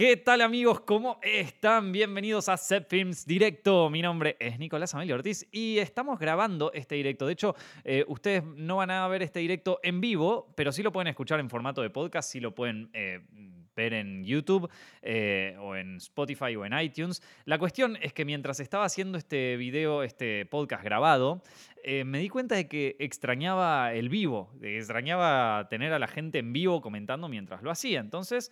¿Qué tal amigos? ¿Cómo están? Bienvenidos a Set Films Directo. Mi nombre es Nicolás Amelio Ortiz y estamos grabando este directo. De hecho, eh, ustedes no van a ver este directo en vivo, pero sí lo pueden escuchar en formato de podcast, sí lo pueden eh, ver en YouTube eh, o en Spotify o en iTunes. La cuestión es que mientras estaba haciendo este video, este podcast grabado, me di cuenta de que extrañaba el vivo, extrañaba tener a la gente en vivo comentando mientras lo hacía. Entonces,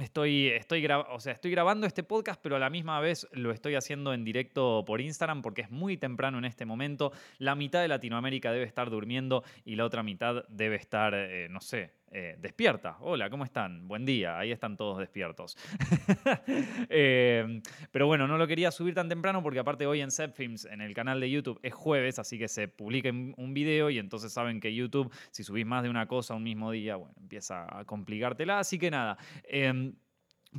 Estoy, estoy, o sea, estoy grabando este podcast, pero a la misma vez lo estoy haciendo en directo por Instagram porque es muy temprano en este momento. La mitad de Latinoamérica debe estar durmiendo y la otra mitad debe estar, eh, no sé, eh, despierta. Hola, ¿cómo están? Buen día. Ahí están todos despiertos. Eh, pero bueno, no lo quería subir tan temprano porque aparte hoy en Films en el canal de YouTube, es jueves, así que se publica un video y entonces saben que YouTube, si subís más de una cosa un mismo día, bueno, empieza a complicártela. Así que nada. Em,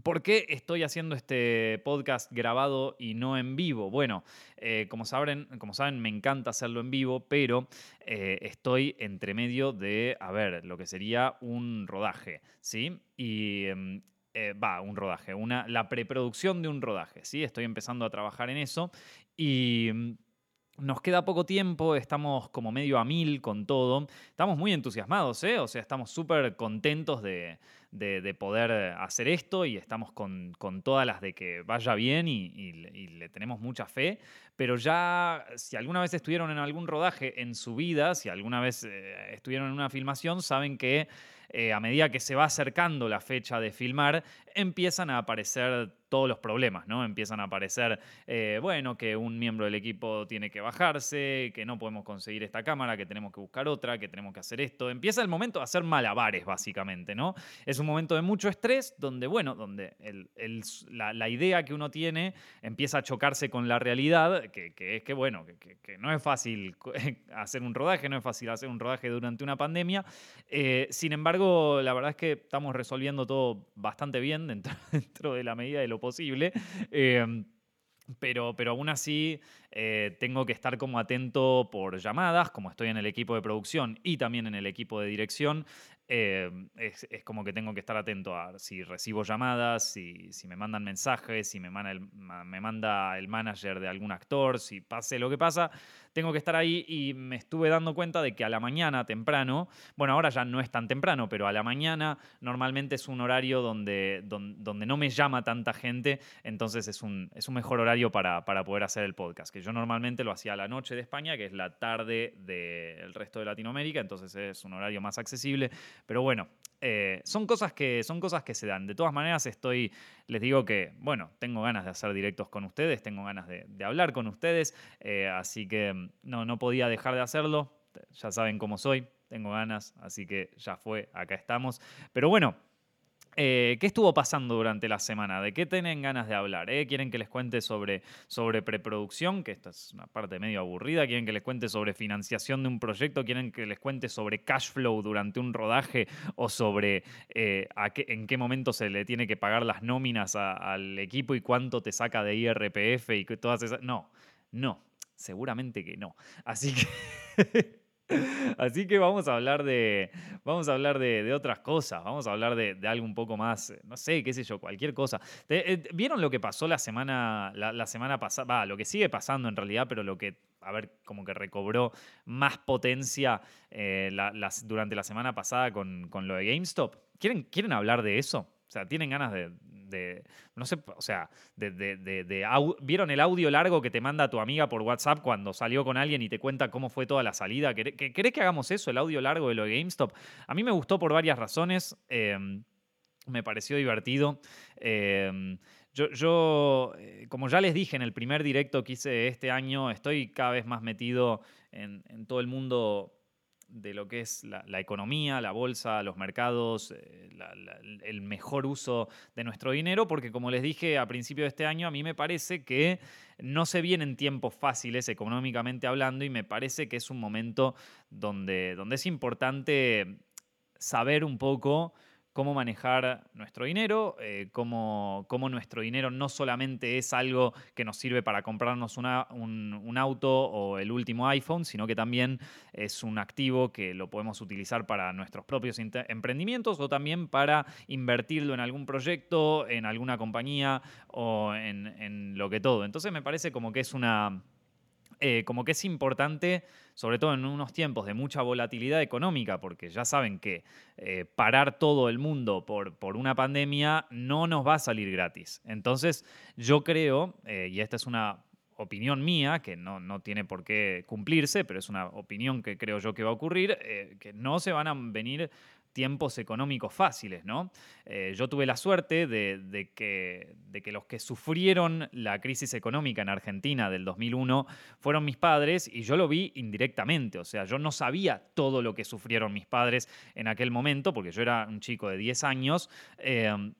¿Por qué estoy haciendo este podcast grabado y no en vivo? Bueno, eh, como, saben, como saben, me encanta hacerlo en vivo, pero eh, estoy entre medio de, a ver, lo que sería un rodaje, ¿sí? Y em, eh, va, un rodaje, una, la preproducción de un rodaje, ¿sí? Estoy empezando a trabajar en eso y em, nos queda poco tiempo, estamos como medio a mil con todo. Estamos muy entusiasmados, ¿eh? O sea, estamos súper contentos de, poder hacer esto y estamos con, todas las de que vaya bien y, le tenemos mucha fe. Pero ya, si alguna vez estuvieron en algún rodaje en su vida, si alguna vez eh, estuvieron en una filmación, saben que eh, a medida que se va acercando la fecha de filmar, empiezan a aparecer todos los problemas, ¿no? Empiezan a aparecer, eh, bueno, que un miembro del equipo tiene que bajarse, que no podemos conseguir esta cámara, que tenemos que buscar otra, que tenemos que hacer esto. Empieza el momento de hacer malabares, básicamente, ¿no? Un momento de mucho estrés donde, bueno, donde la, idea que uno tiene empieza a chocarse con la realidad, que, es que, bueno, que, no es fácil hacer un rodaje, no es fácil hacer un rodaje durante una pandemia. Eh, sin embargo, la verdad es que estamos resolviendo todo bastante bien dentro, de la medida de lo posible. Em, pero, pero aún así eh, tengo que estar como atento por llamadas, como estoy en el equipo de producción y también en el equipo de dirección, eh, es, como que tengo que estar atento a si recibo llamadas, si, si me mandan mensajes, si me manda, el, me manda el manager de algún actor, si pase lo que pasa, tengo que estar ahí y me estuve dando cuenta de que a la mañana temprano, bueno, ahora ya no es tan temprano, pero a la mañana normalmente es un horario donde, donde, no me llama tanta gente, entonces es un, es un mejor horario para, para poder hacer el podcast, que yo normalmente lo hacía a la noche de España, que es la tarde del resto de Latinoamérica, entonces es un horario más accesible pero bueno, eh, son, cosas que, son cosas que se dan. De todas maneras, estoy, les digo que, bueno, tengo ganas de hacer directos con ustedes, tengo ganas de, hablar con ustedes, eh, así que mm, no, no podía dejar de hacerlo. Ya saben cómo soy, tengo ganas, así que ya fue, acá estamos. Pero bueno, eh, ¿Qué estuvo pasando durante la semana? ¿De qué tienen ganas de hablar? Eh? ¿Quieren que les cuente sobre, sobre preproducción? Que esta es una parte medio aburrida. ¿Quieren que les cuente sobre financiación de un proyecto? ¿Quieren que les cuente sobre cash flow durante un rodaje? ¿O sobre eh, en qué momento se le tiene que pagar las nóminas al equipo y cuánto te saca de IRPF y todas esas... No, no, seguramente que no. Así que... Así que vamos a hablar de, vamos a hablar de, otras cosas, vamos a hablar de, algo un poco más, no sé, qué sé yo, cualquier cosa. Eh, ¿Vieron lo que pasó la semana, la, semana pasada? Va, lo que sigue pasando en realidad, pero lo que, a ver, como que recobró más potencia eh, durante la semana pasada con, con lo de GameStop. ¿Quieren, ¿Quieren hablar de eso? O sea, tienen ganas de, no sé, o sea, de, ¿vieron el audio largo que te manda tu amiga por WhatsApp cuando salió con alguien y te cuenta cómo fue toda la salida? ¿Querés que, hagamos eso, el audio largo de lo de GameStop? A mí me gustó por varias razones. Em, me pareció divertido. Em, yo, yo, eh, como ya les dije en el primer directo que hice este año, estoy cada vez más metido en todo el mundo de lo que es la, economía, la bolsa, los mercados, eh, el mejor uso de nuestro dinero, porque como les dije a principio de este año, a mí me parece que no se vienen tiempos fáciles económicamente hablando y me parece que es un momento donde, donde es importante saber un poco cómo manejar nuestro dinero, eh, cómo, nuestro dinero no solamente es algo que nos sirve para comprarnos un, auto o el último iPhone, sino que también es un activo que lo podemos utilizar para nuestros propios emprendimientos o también para invertirlo en algún proyecto, en alguna compañía o en, en lo que todo. Entonces me parece como que es una eh, como que es importante, sobre todo en unos tiempos de mucha volatilidad económica, porque ya saben que eh, parar todo el mundo por, por, una pandemia no nos va a salir gratis. Entonces, yo creo, eh, y esta es una opinión mía, que no, no, tiene por qué cumplirse, pero es una opinión que creo yo que va a ocurrir, que no se van a venir tiempos económicos fáciles, ¿no? Eh, yo tuve la suerte de, que, los que sufrieron la crisis económica en Argentina del 2001 fueron mis padres y yo lo vi indirectamente, o sea, yo no sabía todo lo que sufrieron mis padres en aquel momento, porque yo era un chico de 10 años. Eh,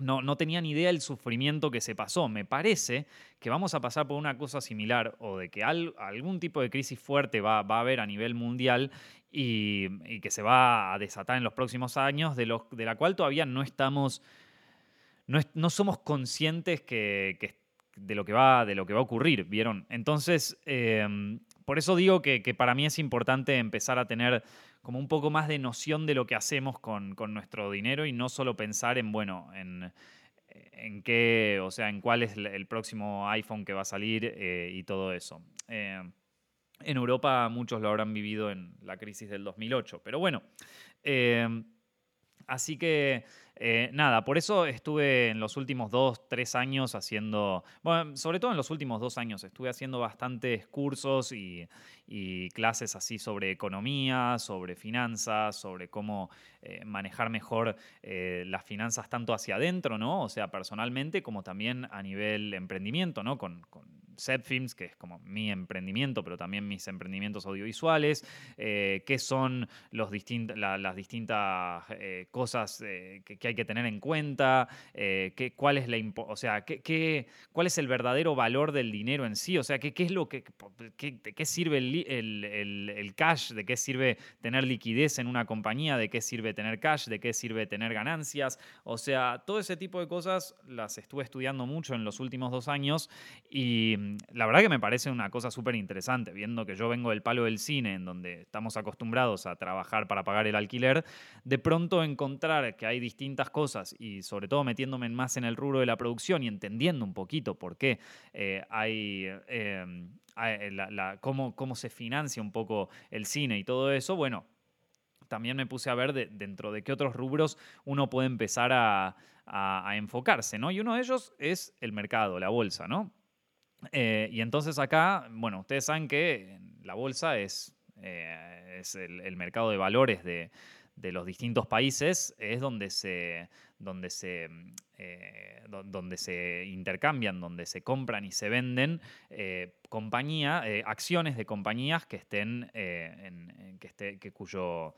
no, no, tenía ni idea del sufrimiento que se pasó. Me parece que vamos a pasar por una cosa similar o de que algún tipo de crisis fuerte va, a haber a nivel mundial y, que se va a desatar en los próximos años, de, de la cual todavía no estamos, no, somos conscientes que, de, lo que va, de lo que va a ocurrir, ¿vieron? Entonces, em, por eso digo que, para mí es importante empezar a tener como un poco más de noción de lo que hacemos con, nuestro dinero y no solo pensar en, bueno, en, en qué, o sea, en cuál es el próximo iPhone que va a salir eh, y todo eso. Em, en Europa muchos lo habrán vivido en la crisis del 2008. Pero bueno, eh, así que eh, nada, por eso estuve en los últimos dos, tres años haciendo, bueno, sobre todo en los últimos dos años, estuve haciendo bastantes cursos y, clases así sobre economía, sobre finanzas, sobre cómo eh, manejar mejor las finanzas tanto hacia adentro, ¿no? O sea, personalmente, como también a nivel emprendimiento, ¿no? con Films, que es como mi emprendimiento, pero también mis emprendimientos audiovisuales, eh, qué son las distintas eh, cosas eh, que, hay que tener en cuenta, qué, cuál, es qué, el verdadero valor del dinero en sí, o sea, qué, qué es lo que, de qué sirve el, cash, de qué sirve tener liquidez en una compañía, de qué sirve tener cash, de qué sirve tener ganancias, o sea, todo ese tipo de cosas las estuve estudiando mucho en los últimos dos años y la verdad que me parece una cosa súper interesante, viendo que yo vengo del palo del cine, en donde estamos acostumbrados a trabajar para pagar el alquiler, de pronto encontrar que hay distintas cosas y sobre todo metiéndome más en el rubro de la producción y entendiendo un poquito por qué eh, hay... Eh, cómo, cómo se financia un poco el cine y todo eso, bueno, también me puse a ver dentro de qué otros rubros uno puede empezar a, a, enfocarse, ¿no? Y uno de ellos es el mercado, la bolsa, ¿no? Eh, y entonces acá, bueno, ustedes saben que la bolsa es, eh, es el, mercado de valores de, de, los distintos países, es donde se, donde se, eh, donde se intercambian, donde se compran y se venden compañía, acciones de compañías que estén, que esté, que cuyo,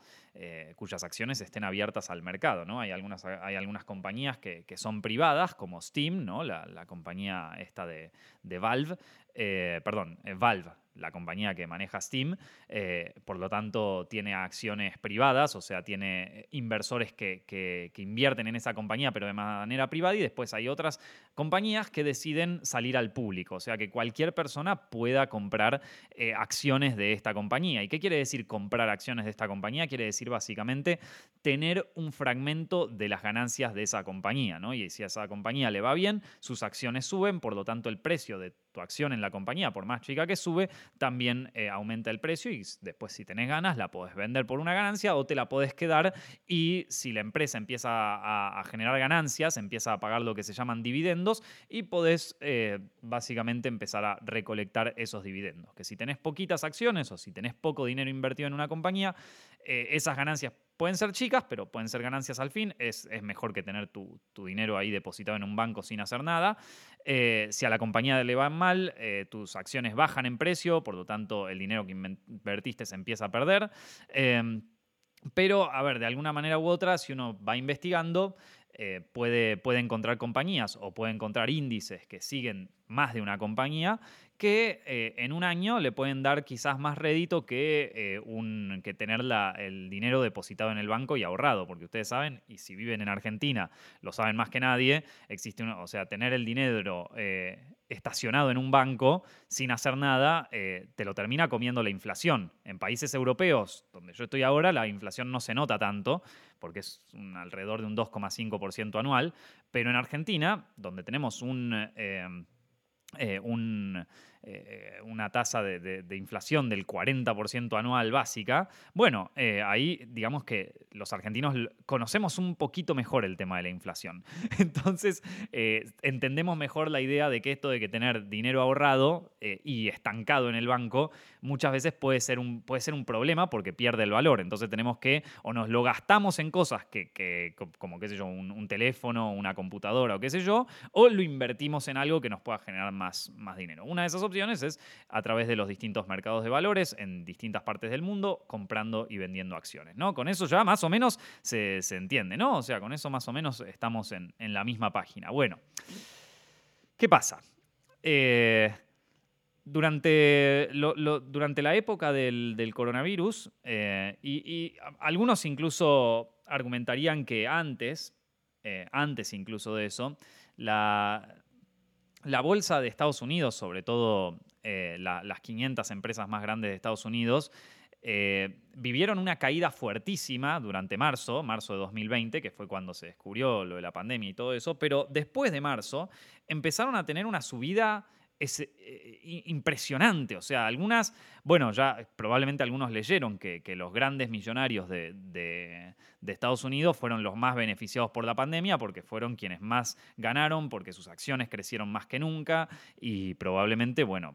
cuyas acciones estén abiertas al mercado. ¿no? Hay, algunas, hay algunas compañías que, que son privadas, como Steam, ¿no? la, la compañía esta de, de Valve, eh, perdón, eh, Valve, la compañía que maneja Steam, eh, por lo tanto tiene acciones privadas, o sea, tiene inversores que, que, invierten en esa compañía, pero de manera privada, y después hay otras compañías que deciden salir al público, o sea, que cualquier persona pueda comprar acciones de esta compañía. ¿Y qué quiere decir comprar acciones de esta compañía? Quiere decir básicamente tener un fragmento de las ganancias de esa compañía, ¿no? Y si a esa compañía le va bien, sus acciones suben, por lo tanto el precio de tu acción en la compañía, por más chica que sube, también eh, aumenta el precio y después si tenés ganas la podés vender por una ganancia o te la podés quedar y si la empresa empieza a, generar ganancias, empieza a pagar lo que se llaman dividendos y podés eh, básicamente empezar a recolectar esos dividendos. Que si tenés poquitas acciones o si tenés poco dinero invertido en una compañía, eh, esas ganancias pueden ser chicas, pero pueden ser ganancias al fin. Es, mejor que tener tu, dinero ahí depositado en un banco sin hacer nada. Eh, si a la compañía le va mal, eh, tus acciones bajan en precio, por lo tanto el dinero que invertiste se empieza a perder. Em, pero, a ver, de alguna manera u otra, si uno va investigando, eh, puede, puede encontrar compañías o puede encontrar índices que siguen más de una compañía que eh, en un año le pueden dar quizás más rédito que, eh, un, tener el dinero depositado en el banco y ahorrado, porque ustedes saben, y si viven en Argentina lo saben más que nadie, existe o sea, tener el dinero eh, estacionado en un banco sin hacer nada, te lo termina comiendo la inflación. En países europeos, donde yo estoy ahora, la inflación no se nota tanto, porque es alrededor de un 2,5% anual, pero en Argentina, donde tenemos un eh, un, eh, una tasa de, inflación del 40% anual básica, bueno, eh, ahí digamos que los argentinos conocemos un poquito mejor el tema de la inflación. Entonces, entendemos mejor la idea de que esto de que tener dinero ahorrado y estancado en el banco muchas veces puede ser, un, puede ser un problema porque pierde el valor. Entonces tenemos que o nos lo gastamos en cosas que, como qué sé yo, un, un teléfono, una computadora o qué sé yo, o lo invertimos en algo que nos pueda generar más más, dinero. Una de esas opciones es a través de los distintos mercados de valores en distintas partes del mundo, comprando y vendiendo acciones. ¿no? Con eso ya más o menos se, entiende, ¿no? O sea, con eso más o menos estamos en, la misma página. Bueno, ¿qué pasa? Eh, durante, durante, la época del, coronavirus, eh, y, algunos incluso argumentarían que antes, eh, antes incluso de eso, la, la bolsa de Estados Unidos, sobre todo eh, las 500 empresas más grandes de Estados Unidos, eh, vivieron una caída fuertísima durante marzo, marzo de 2020, que fue cuando se descubrió lo de la pandemia y todo eso, pero después de marzo empezaron a tener una subida eh, impresionante. O sea, algunas, bueno, ya probablemente algunos leyeron que, los grandes millonarios de, de Estados Unidos fueron los más beneficiados por la pandemia porque fueron quienes más ganaron, porque sus acciones crecieron más que nunca y probablemente, bueno,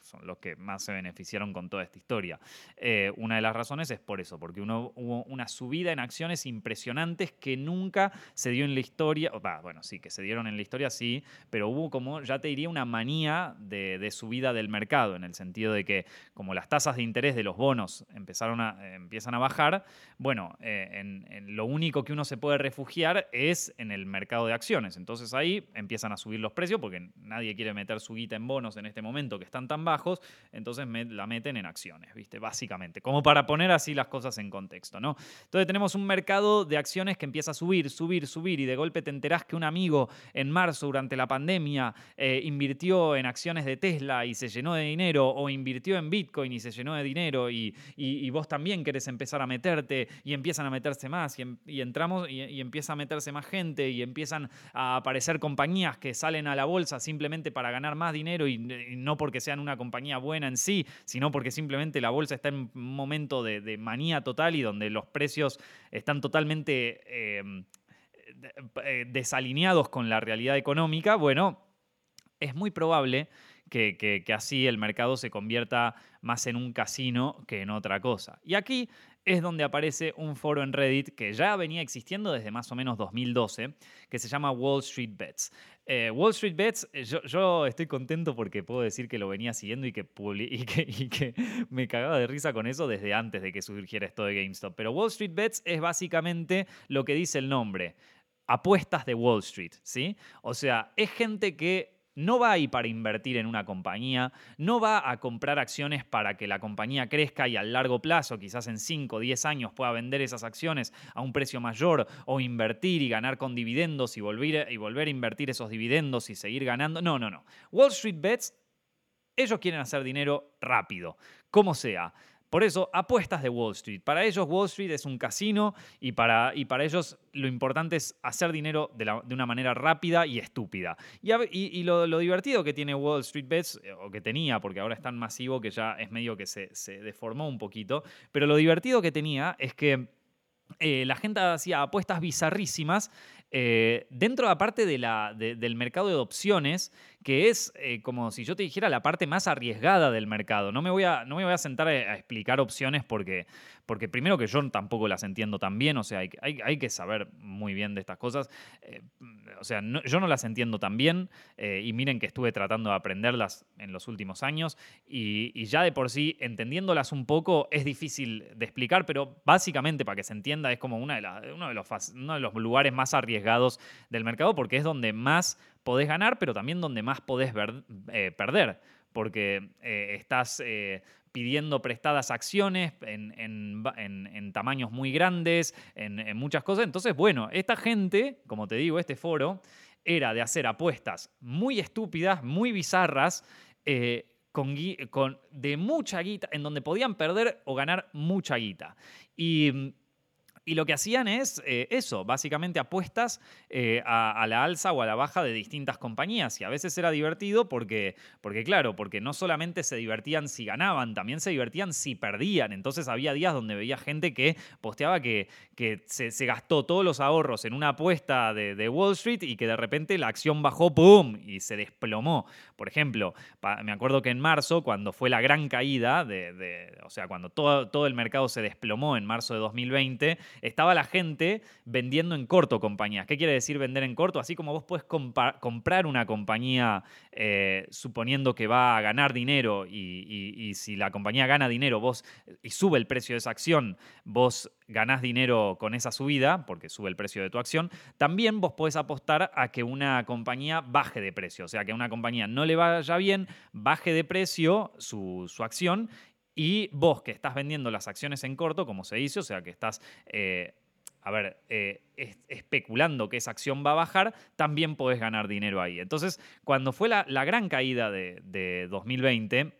son los que más se beneficiaron con toda esta historia. Eh, una de las razones es por eso, porque hubo una subida en acciones impresionantes que nunca se dio en la historia, bueno, sí, que se dieron en la historia, sí, pero hubo como, ya te diría, una manía de, subida del mercado, en el sentido de que como las tasas de interés de los bonos empezaron a, empiezan a bajar, bueno, en, lo único que uno se puede refugiar es en el mercado de acciones. Entonces ahí empiezan a subir los precios porque nadie quiere meter su guita en bonos en este momento que están tan bajos, entonces la meten en acciones, ¿viste? Básicamente, como para poner así las cosas en contexto, ¿no? Entonces tenemos un mercado de acciones que empieza a subir, subir, subir y de golpe te enterás que un amigo en marzo durante la pandemia eh, invirtió en acciones de Tesla y se llenó de dinero o invirtió en Bitcoin y se llenó de dinero y, y vos también querés empezar a meterte y empiezas a meterse más y, em, entramos y, empieza a meterse más gente y empiezan a aparecer compañías que salen a la bolsa simplemente para ganar más dinero y, no porque sean una compañía buena en sí, sino porque simplemente la bolsa está en un momento de, manía total y donde los precios están totalmente em, eh, desalineados con la realidad económica, bueno, es muy probable que, que, así el mercado se convierta más en un casino que en otra cosa. Y aquí es donde aparece un foro en Reddit que ya venía existiendo desde más o menos 2012, que se llama Wall Street Bets. Eh, Wall Street Bets, eh, yo, estoy contento porque puedo decir que lo venía siguiendo y que, y que, me cagaba de risa con eso desde antes de que surgiera esto de GameStop. Pero Wall Street Bets es básicamente lo que dice el nombre, apuestas de Wall Street, ¿sí? O sea, es gente que no va ahí para invertir en una compañía, no va a comprar acciones para que la compañía crezca y a largo plazo, quizás en 5 o 10 años, pueda vender esas acciones a un precio mayor o invertir y ganar con dividendos y volver, y volver a invertir esos dividendos y seguir ganando. No, no, no. Wall Street Bets, ellos quieren hacer dinero rápido, como sea. Por eso, apuestas de Wall Street. Para ellos Wall Street es un casino y para, y para ellos lo importante es hacer dinero de, una manera rápida y estúpida. Y, lo, divertido que tiene Wall Street Bets, eh, o que tenía, porque ahora es tan masivo que ya es medio que se, deformó un poquito, pero lo divertido que tenía es que eh, la gente hacía apuestas bizarrísimas eh, dentro aparte de la, del mercado de opciones, que es eh, como si yo te dijera la parte más arriesgada del mercado. No me voy a, no me voy a sentar a, explicar opciones porque, porque primero que yo tampoco las entiendo tan bien, o sea, hay, hay, que saber muy bien de estas cosas. Eh, o sea, yo no las entiendo tan bien eh, y miren que estuve tratando de aprenderlas en los últimos años y, ya de por sí, entendiéndolas un poco, es difícil de explicar, pero básicamente para que se entienda es como una de uno, de los, uno de los lugares más arriesgados del mercado porque es donde más podés ganar, pero también donde más podés eh, perder, porque eh, estás eh, pidiendo prestadas acciones en, tamaños muy grandes, en, muchas cosas. Entonces, bueno, esta gente, como te digo, este foro, era de hacer apuestas muy estúpidas, muy bizarras, con, con, de mucha guita, en donde podían perder o ganar mucha guita. Y y lo que hacían es eh, eso, básicamente apuestas eh, a, la alza o a la baja de distintas compañías. Y a veces era divertido porque, porque, claro, porque no solamente se divertían si ganaban, también se divertían si perdían. Entonces había días donde veía gente que posteaba que, que se, gastó todos los ahorros en una apuesta de, Wall Street y que de repente la acción bajó, ¡pum! y se desplomó. Por ejemplo, me acuerdo que en marzo, cuando fue la gran caída, de, o sea, cuando todo, todo el mercado se desplomó en marzo de 2020, estaba la gente vendiendo en corto compañías. ¿Qué quiere decir vender en corto? Así como vos puedes comprar una compañía eh, suponiendo que va a ganar dinero y, si la compañía gana dinero vos y sube el precio de esa acción, vos ganás dinero con esa subida, porque sube el precio de tu acción, también vos podés apostar a que una compañía baje de precio. O sea, que a una compañía no le vaya bien, baje de precio su, su acción y vos que estás vendiendo las acciones en corto, como se dice, o sea, que estás... Eh, a ver, eh, especulando que esa acción va a bajar, también podés ganar dinero ahí. Entonces, cuando fue la, gran caída de, de 2020,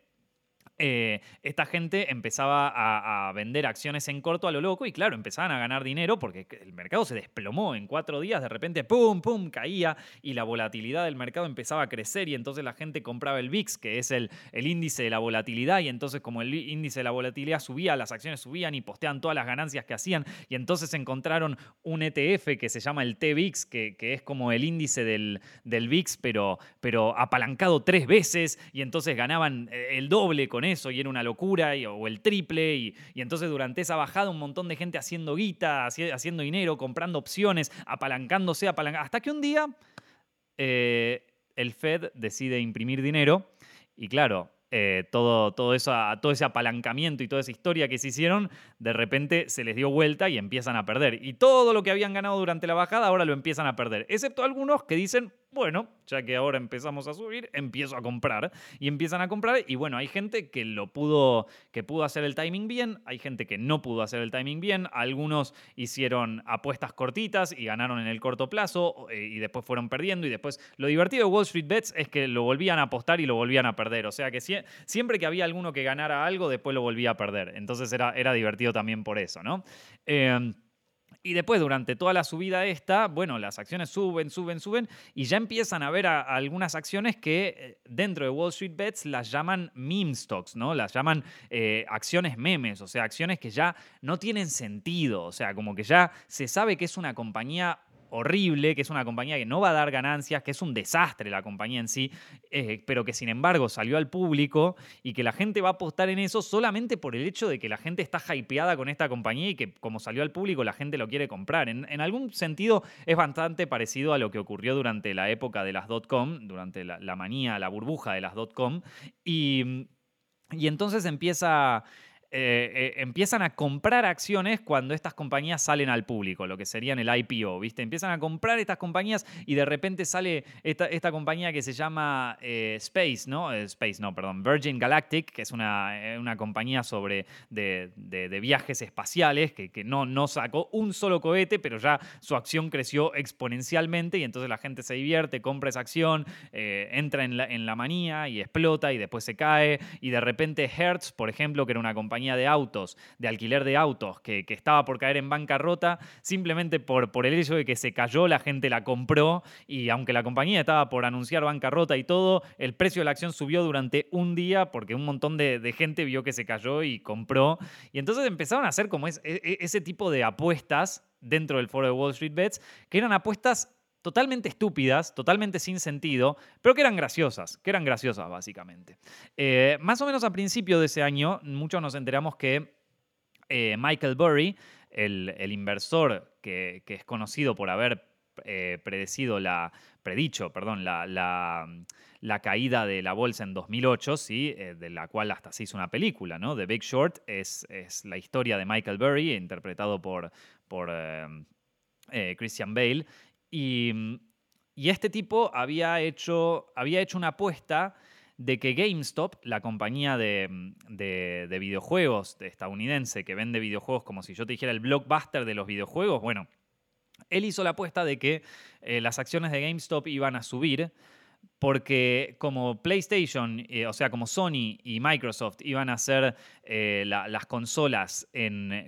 eh, esta gente empezaba a, vender acciones en corto a lo loco y claro, empezaban a ganar dinero porque el mercado se desplomó en cuatro días, de repente, ¡pum, pum!, caía y la volatilidad del mercado empezaba a crecer y entonces la gente compraba el VIX, que es el, el índice de la volatilidad, y entonces como el índice de la volatilidad subía, las acciones subían y posteaban todas las ganancias que hacían y entonces encontraron un ETF que se llama el T-VIX, que, que, es como el índice del, del VIX, pero, pero apalancado tres veces y entonces ganaban eh, el doble con eso y era una locura, o el triple, y, entonces durante esa bajada un montón de gente haciendo guita, haciendo dinero, comprando opciones, apalancándose, hasta que un día eh, el Fed decide imprimir dinero y claro, eh, todo, todo, eso, todo ese apalancamiento y toda esa historia que se hicieron, de repente se les dio vuelta y empiezan a perder. Y todo lo que habían ganado durante la bajada ahora lo empiezan a perder, excepto algunos que dicen, bueno, ya que ahora empezamos a subir, empiezo a comprar. Y empiezan a comprar y bueno, hay gente que lo pudo, que pudo hacer el timing bien, hay gente que no pudo hacer el timing bien, algunos hicieron apuestas cortitas y ganaron en el corto plazo eh, y después fueron perdiendo y después lo divertido de Wall Street Bets es que lo volvían a apostar y lo volvían a perder. O sea que siempre que había alguno que ganara algo, después lo volvía a perder. Entonces era, era divertido también por eso, ¿no? Eh, y después, durante toda la subida esta, bueno, las acciones suben, suben, suben, y ya empiezan a ver algunas acciones que eh, dentro de Wall Street Bets las llaman meme stocks, ¿no? Las llaman eh, acciones memes, o sea, acciones que ya no tienen sentido, o sea, como que ya se sabe que es una compañía horrible, que es una compañía que no va a dar ganancias, que es un desastre la compañía en sí, eh, pero que sin embargo salió al público y que la gente va a apostar en eso solamente por el hecho de que la gente está hypeada con esta compañía y que como salió al público la gente lo quiere comprar. En, algún sentido es bastante parecido a lo que ocurrió durante la época de las dot-com, durante la, manía, la burbuja de las dot-com, y, y entonces empieza... Eh, eh, empiezan a comprar acciones cuando estas compañías salen al público, lo que serían el IPO, ¿viste? Empiezan a comprar estas compañías y de repente sale esta, esta compañía que se llama eh, Space, ¿no? Space, no, perdón, Virgin Galactic, que es una, una compañía sobre de, de, viajes espaciales, que, que, no, no sacó un solo cohete, pero ya su acción creció exponencialmente y entonces la gente se divierte, compra esa acción, entra en la, en la manía y explota y después se cae y de repente Hertz, por ejemplo, que era una compañía de autos, de alquiler de autos, que, estaba por caer en bancarrota, simplemente por, el hecho de que se cayó, la gente la compró y aunque la compañía estaba por anunciar bancarrota y todo, el precio de la acción subió durante un día porque un montón de, gente vio que se cayó y compró. Y entonces empezaron a hacer como e, e, ese tipo de apuestas dentro del foro de Wall Street Bets, que eran apuestas totalmente estúpidas, totalmente sin sentido, pero que eran graciosas, que eran graciosas básicamente. Eh, más o menos a principio de ese año, muchos nos enteramos que eh, Michael Burry, el, inversor que, es conocido por haber eh, predecido la, predicho, perdón, la, caída de la bolsa en 2008, ¿sí? de la cual hasta se hizo una película, ¿no? The Big Short es, la historia de Michael Burry, interpretado por Christian Bale, y, este tipo había hecho, había hecho una apuesta de que GameStop, la compañía de, videojuegos estadounidense que vende videojuegos como si yo te dijera el blockbuster de los videojuegos, bueno, él hizo la apuesta de que eh, las acciones de GameStop iban a subir porque como PlayStation, eh, o sea, como Sony y Microsoft iban a hacer eh, las consolas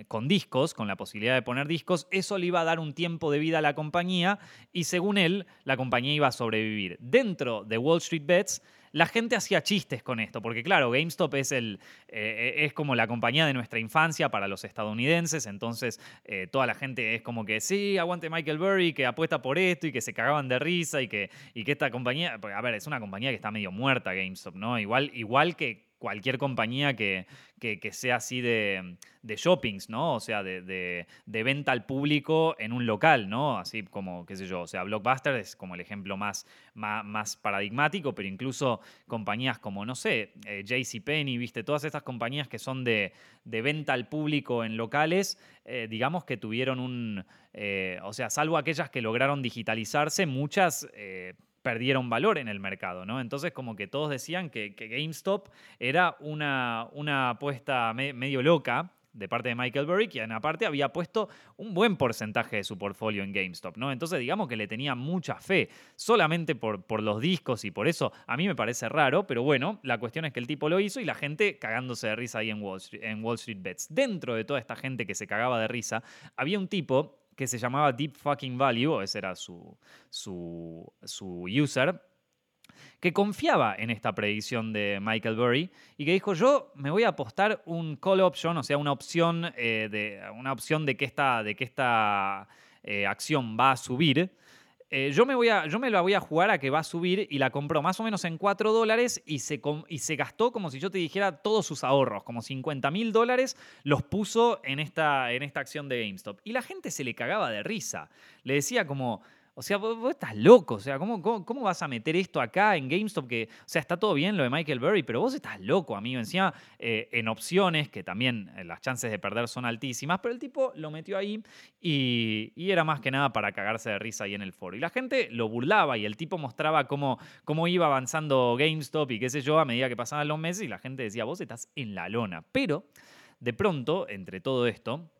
con discos, con la posibilidad de poner discos, eso le iba a dar un tiempo de vida a la compañía y según él, la compañía iba a sobrevivir. Dentro de Wall Street Bets, la gente hacía chistes con esto, porque claro, GameStop es, el, eh, es como la compañía de nuestra infancia para los estadounidenses, entonces eh, toda la gente es como que sí, aguante Michael Burry, que apuesta por esto y que se cagaban de risa y que, y que esta compañía, a ver, es una compañía que está medio muerta GameStop, ¿no? Igual, igual que cualquier compañía que, que, sea así de, de, shoppings, ¿no? O sea, de, de, venta al público en un local, ¿no? Así como, qué sé yo, o sea, Blockbuster es como el ejemplo más, más, paradigmático, pero incluso compañías como, no sé, eh, JCPenney, ¿viste? Todas estas compañías que son de, venta al público en locales, eh, digamos que tuvieron un, eh, o sea, salvo aquellas que lograron digitalizarse, muchas perdieron valor en el mercado, ¿no? Entonces como que todos decían que, GameStop era una, una apuesta medio loca de parte de Michael Burry, quien aparte había puesto un buen porcentaje de su portfolio en GameStop, ¿no? Entonces digamos que le tenía mucha fe, solamente por, por los discos y por eso a mí me parece raro, pero bueno, la cuestión es que el tipo lo hizo y la gente cagándose de risa ahí en Wall Street, en Wall Street Bets. Dentro de toda esta gente que se cagaba de risa, había un tipo que se llamaba Deep Fucking Value, ese era su, su, su user, que confiaba en esta predicción de Michael Burry y que dijo, yo me voy a apostar un call option, o sea, una opción, eh, de, una opción de que esta, de que esta eh, acción va a subir eh, yo, me voy a, yo me la voy a jugar a que va a subir y la compró más o menos en 4 dólares y se, y se gastó como si yo te dijera todos sus ahorros, como 50 mil dólares, los puso en esta, en esta acción de GameStop. Y la gente se le cagaba de risa. Le decía como, o sea, vos, estás loco. O sea, ¿cómo, ¿cómo, vas a meter esto acá en GameStop? Que, o sea, está todo bien lo de Michael Burry, pero vos estás loco, amigo. Encima, eh, en opciones, que también eh, las chances de perder son altísimas, pero el tipo lo metió ahí y, era más que nada para cagarse de risa ahí en el foro. Y la gente lo burlaba y el tipo mostraba cómo, cómo iba avanzando GameStop y qué sé yo a medida que pasaban los meses y la gente decía, vos estás en la lona. Pero, de pronto, entre todo esto,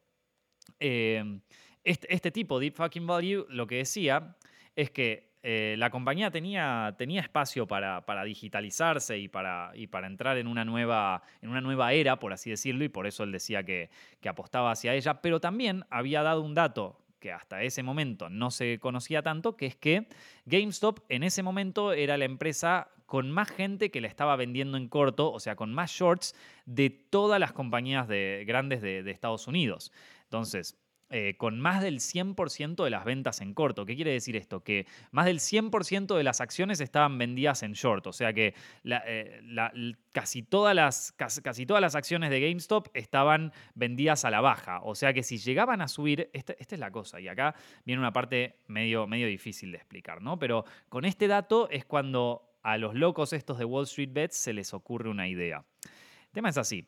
eh, este, este, tipo, Deep Fucking Value, lo que decía es que eh, la compañía tenía, tenía espacio para, digitalizarse y para, entrar en una, nueva, en una nueva era, por así decirlo, y por eso él decía que, apostaba hacia ella, pero también había dado un dato que hasta ese momento no se conocía tanto, que es que GameStop en ese momento era la empresa con más gente que le estaba vendiendo en corto, o sea, con más shorts de todas las compañías de, grandes de, de Estados Unidos. Entonces, eh, con más del 100% de las ventas en corto. ¿Qué quiere decir esto? Que más del 100% de las acciones estaban vendidas en short. O sea que eh, casi, todas las, casi, todas las acciones de GameStop estaban vendidas a la baja. O sea que si llegaban a subir, esta, es la cosa, y acá viene una parte medio, medio difícil de explicar, ¿no? Pero con este dato es cuando a los locos estos de Wall Street Bets se les ocurre una idea. El tema es así.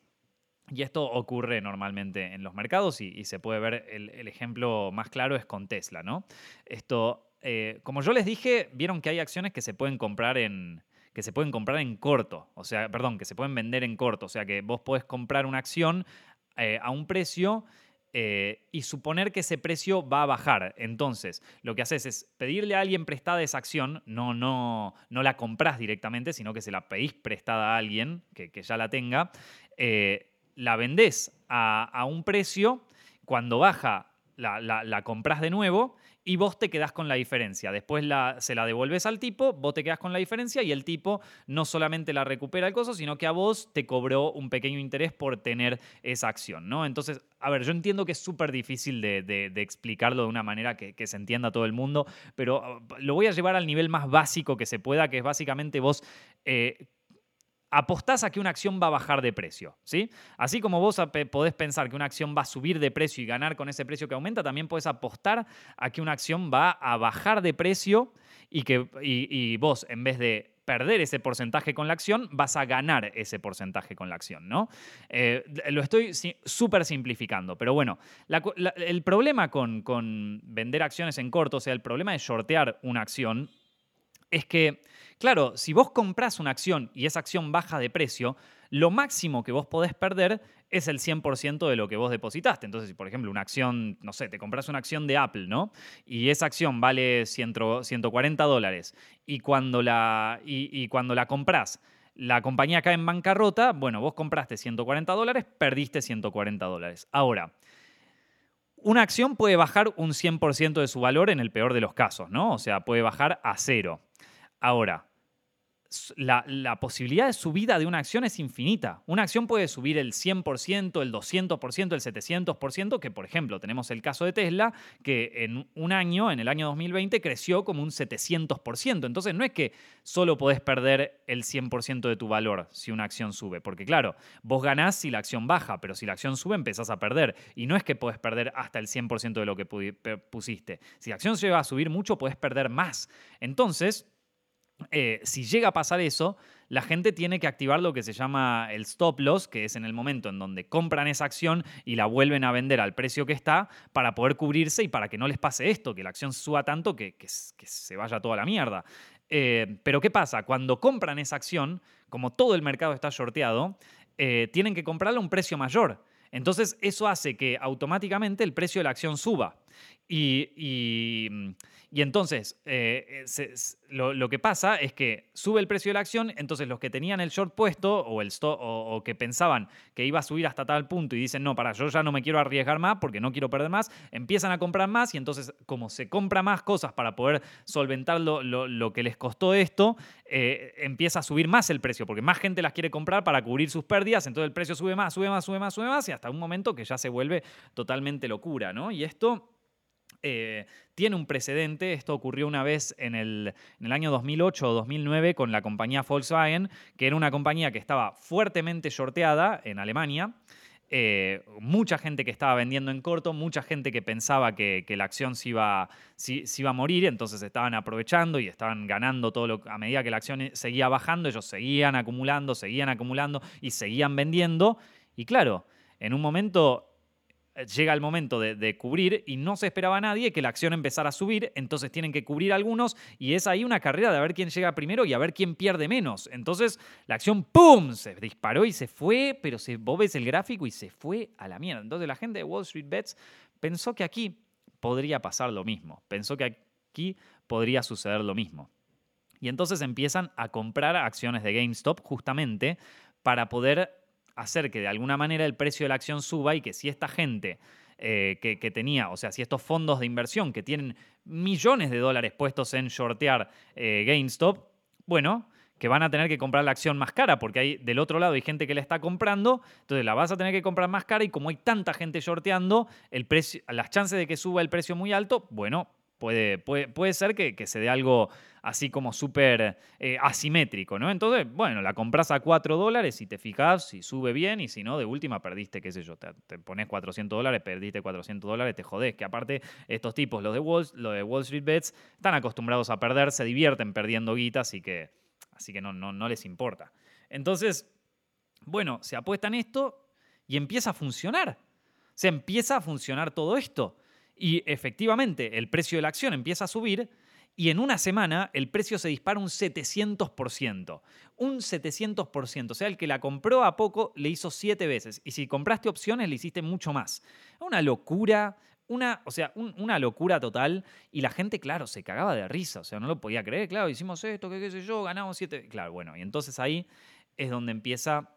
Y esto ocurre normalmente en los mercados y, se puede ver, el, ejemplo más claro es con Tesla, ¿no? Esto, eh, como yo les dije, vieron que hay acciones que se pueden comprar en, que se pueden comprar en corto, o sea, perdón, que se pueden vender en corto, o sea que vos podés comprar una acción eh, a un precio eh, y suponer que ese precio va a bajar. Entonces, lo que haces es pedirle a alguien prestada esa acción, no, no, no la compras directamente, sino que se la pedís prestada a alguien que, ya la tenga la vendés a, un precio, cuando baja la, compras de nuevo y vos te quedás con la diferencia. Después se la devolves al tipo, vos te quedás con la diferencia y el tipo no solamente la recupera el coso, sino que a vos te cobró un pequeño interés por tener esa acción, ¿no? Entonces, a ver, yo entiendo que es súper difícil de, explicarlo de una manera que, se entienda todo el mundo, pero uh, lo voy a llevar al nivel más básico que se pueda, que es básicamente vos eh, apostás a que una acción va a bajar de precio, ¿sí? Así como vos podés pensar que una acción va a subir de precio y ganar con ese precio que aumenta, también podés apostar a que una acción va a bajar de precio y que y, vos, en vez de perder ese porcentaje con la acción, vas a ganar ese porcentaje con la acción, ¿no? Eh, lo estoy súper simplificando, pero bueno, el problema con, con vender acciones en corto, o sea, el problema de shortear una acción, es que, claro, si vos compras una acción y esa acción baja de precio, lo máximo que vos podés perder es el 100% de lo que vos depositaste. Entonces, si por ejemplo una acción, no sé, te compras una acción de Apple, ¿no? Y esa acción vale 140 dólares y cuando la, y, cuando la compras, la compañía cae en bancarrota, bueno, vos compraste 140 dólares, perdiste 140 dólares. Ahora, una acción puede bajar un 100% de su valor en el peor de los casos, ¿no? O sea, puede bajar a cero. Ahora, la, posibilidad de subida de una acción es infinita. Una acción puede subir el 100%, el 200%, el 700%, que por ejemplo tenemos el caso de Tesla, que en un año, en el año 2020, creció como un 700%. Entonces no es que solo podés perder el 100% de tu valor si una acción sube, porque claro, vos ganás si la acción baja, pero si la acción sube empezás a perder. Y no es que podés perder hasta el 100% de lo que pusiste. Si la acción llega a subir mucho, podés perder más. Entonces, eh, si llega a pasar eso, la gente tiene que activar lo que se llama el stop loss, que es en el momento en donde compran esa acción y la vuelven a vender al precio que está para poder cubrirse y para que no les pase esto, que la acción suba tanto que, se vaya toda la mierda. Eh, pero ¿qué pasa? Cuando compran esa acción, como todo el mercado está shorteado, eh, tienen que comprarla a un precio mayor. Entonces eso hace que automáticamente el precio de la acción suba. y y entonces, eh, eh, lo, que pasa es que sube el precio de la acción, entonces los que tenían el short puesto o, el o, que pensaban que iba a subir hasta tal punto y dicen, no, para, yo ya no me quiero arriesgar más porque no quiero perder más, empiezan a comprar más y entonces como se compra más cosas para poder solventar lo, que les costó esto, eh, empieza a subir más el precio porque más gente las quiere comprar para cubrir sus pérdidas, entonces el precio sube más, sube más, sube más, sube más y hasta un momento que ya se vuelve totalmente locura, ¿no? Y esto... Eh, tiene un precedente. Esto ocurrió una vez en el, año 2008 o 2009 con la compañía Volkswagen, que era una compañía que estaba fuertemente shorteada en Alemania. Eh, mucha gente que estaba vendiendo en corto, mucha gente que pensaba que, la acción se iba, iba, a morir, entonces estaban aprovechando y estaban ganando todo lo a medida que la acción seguía bajando, ellos seguían acumulando, seguían acumulando y seguían vendiendo. Y claro, en un momento llega el momento de, cubrir y no se esperaba a nadie que la acción empezara a subir, entonces tienen que cubrir algunos y es ahí una carrera de a ver quién llega primero y a ver quién pierde menos. Entonces la acción ¡pum! se disparó y se fue, pero se, vos ves el gráfico y se fue a la mierda. Entonces la gente de Wall Street Bets pensó que aquí podría pasar lo mismo, pensó que aquí podría suceder lo mismo. Y entonces empiezan a comprar acciones de GameStop justamente para poder hacer que de alguna manera el precio de la acción suba y que si esta gente eh, que, tenía, o sea, si estos fondos de inversión que tienen millones de dólares puestos en shortear eh, GameStop, bueno, que van a tener que comprar la acción más cara, porque hay del otro lado hay gente que la está comprando, entonces la vas a tener que comprar más cara y como hay tanta gente shorteando, el precio, las chances de que suba el precio muy alto, bueno, Puede, puede, ser que, se dé algo así como súper eh, asimétrico, ¿no? Entonces, bueno, la compras a 4 dólares y te fijas si sube bien y si no, de última perdiste, qué sé yo, te, pones 400 dólares, perdiste 400 dólares, te jodés. Que aparte, estos tipos, los de Wall, de Wall Street Bets, están acostumbrados a perder, se divierten perdiendo guita, así que, así que no, no, no les importa. Entonces, bueno, se apuestan esto y empieza a funcionar. Se empieza a funcionar todo esto. Y efectivamente, el precio de la acción empieza a subir y en una semana el precio se dispara un 700%. Un 700%. O sea, el que la compró a poco le hizo siete veces. Y si compraste opciones, le hiciste mucho más. Una locura. Una, o sea, una locura total. Y la gente, claro, se cagaba de risa. O sea, no lo podía creer. Claro, hicimos esto, qué sé yo, ganamos siete. Claro, bueno. Y entonces ahí es donde empieza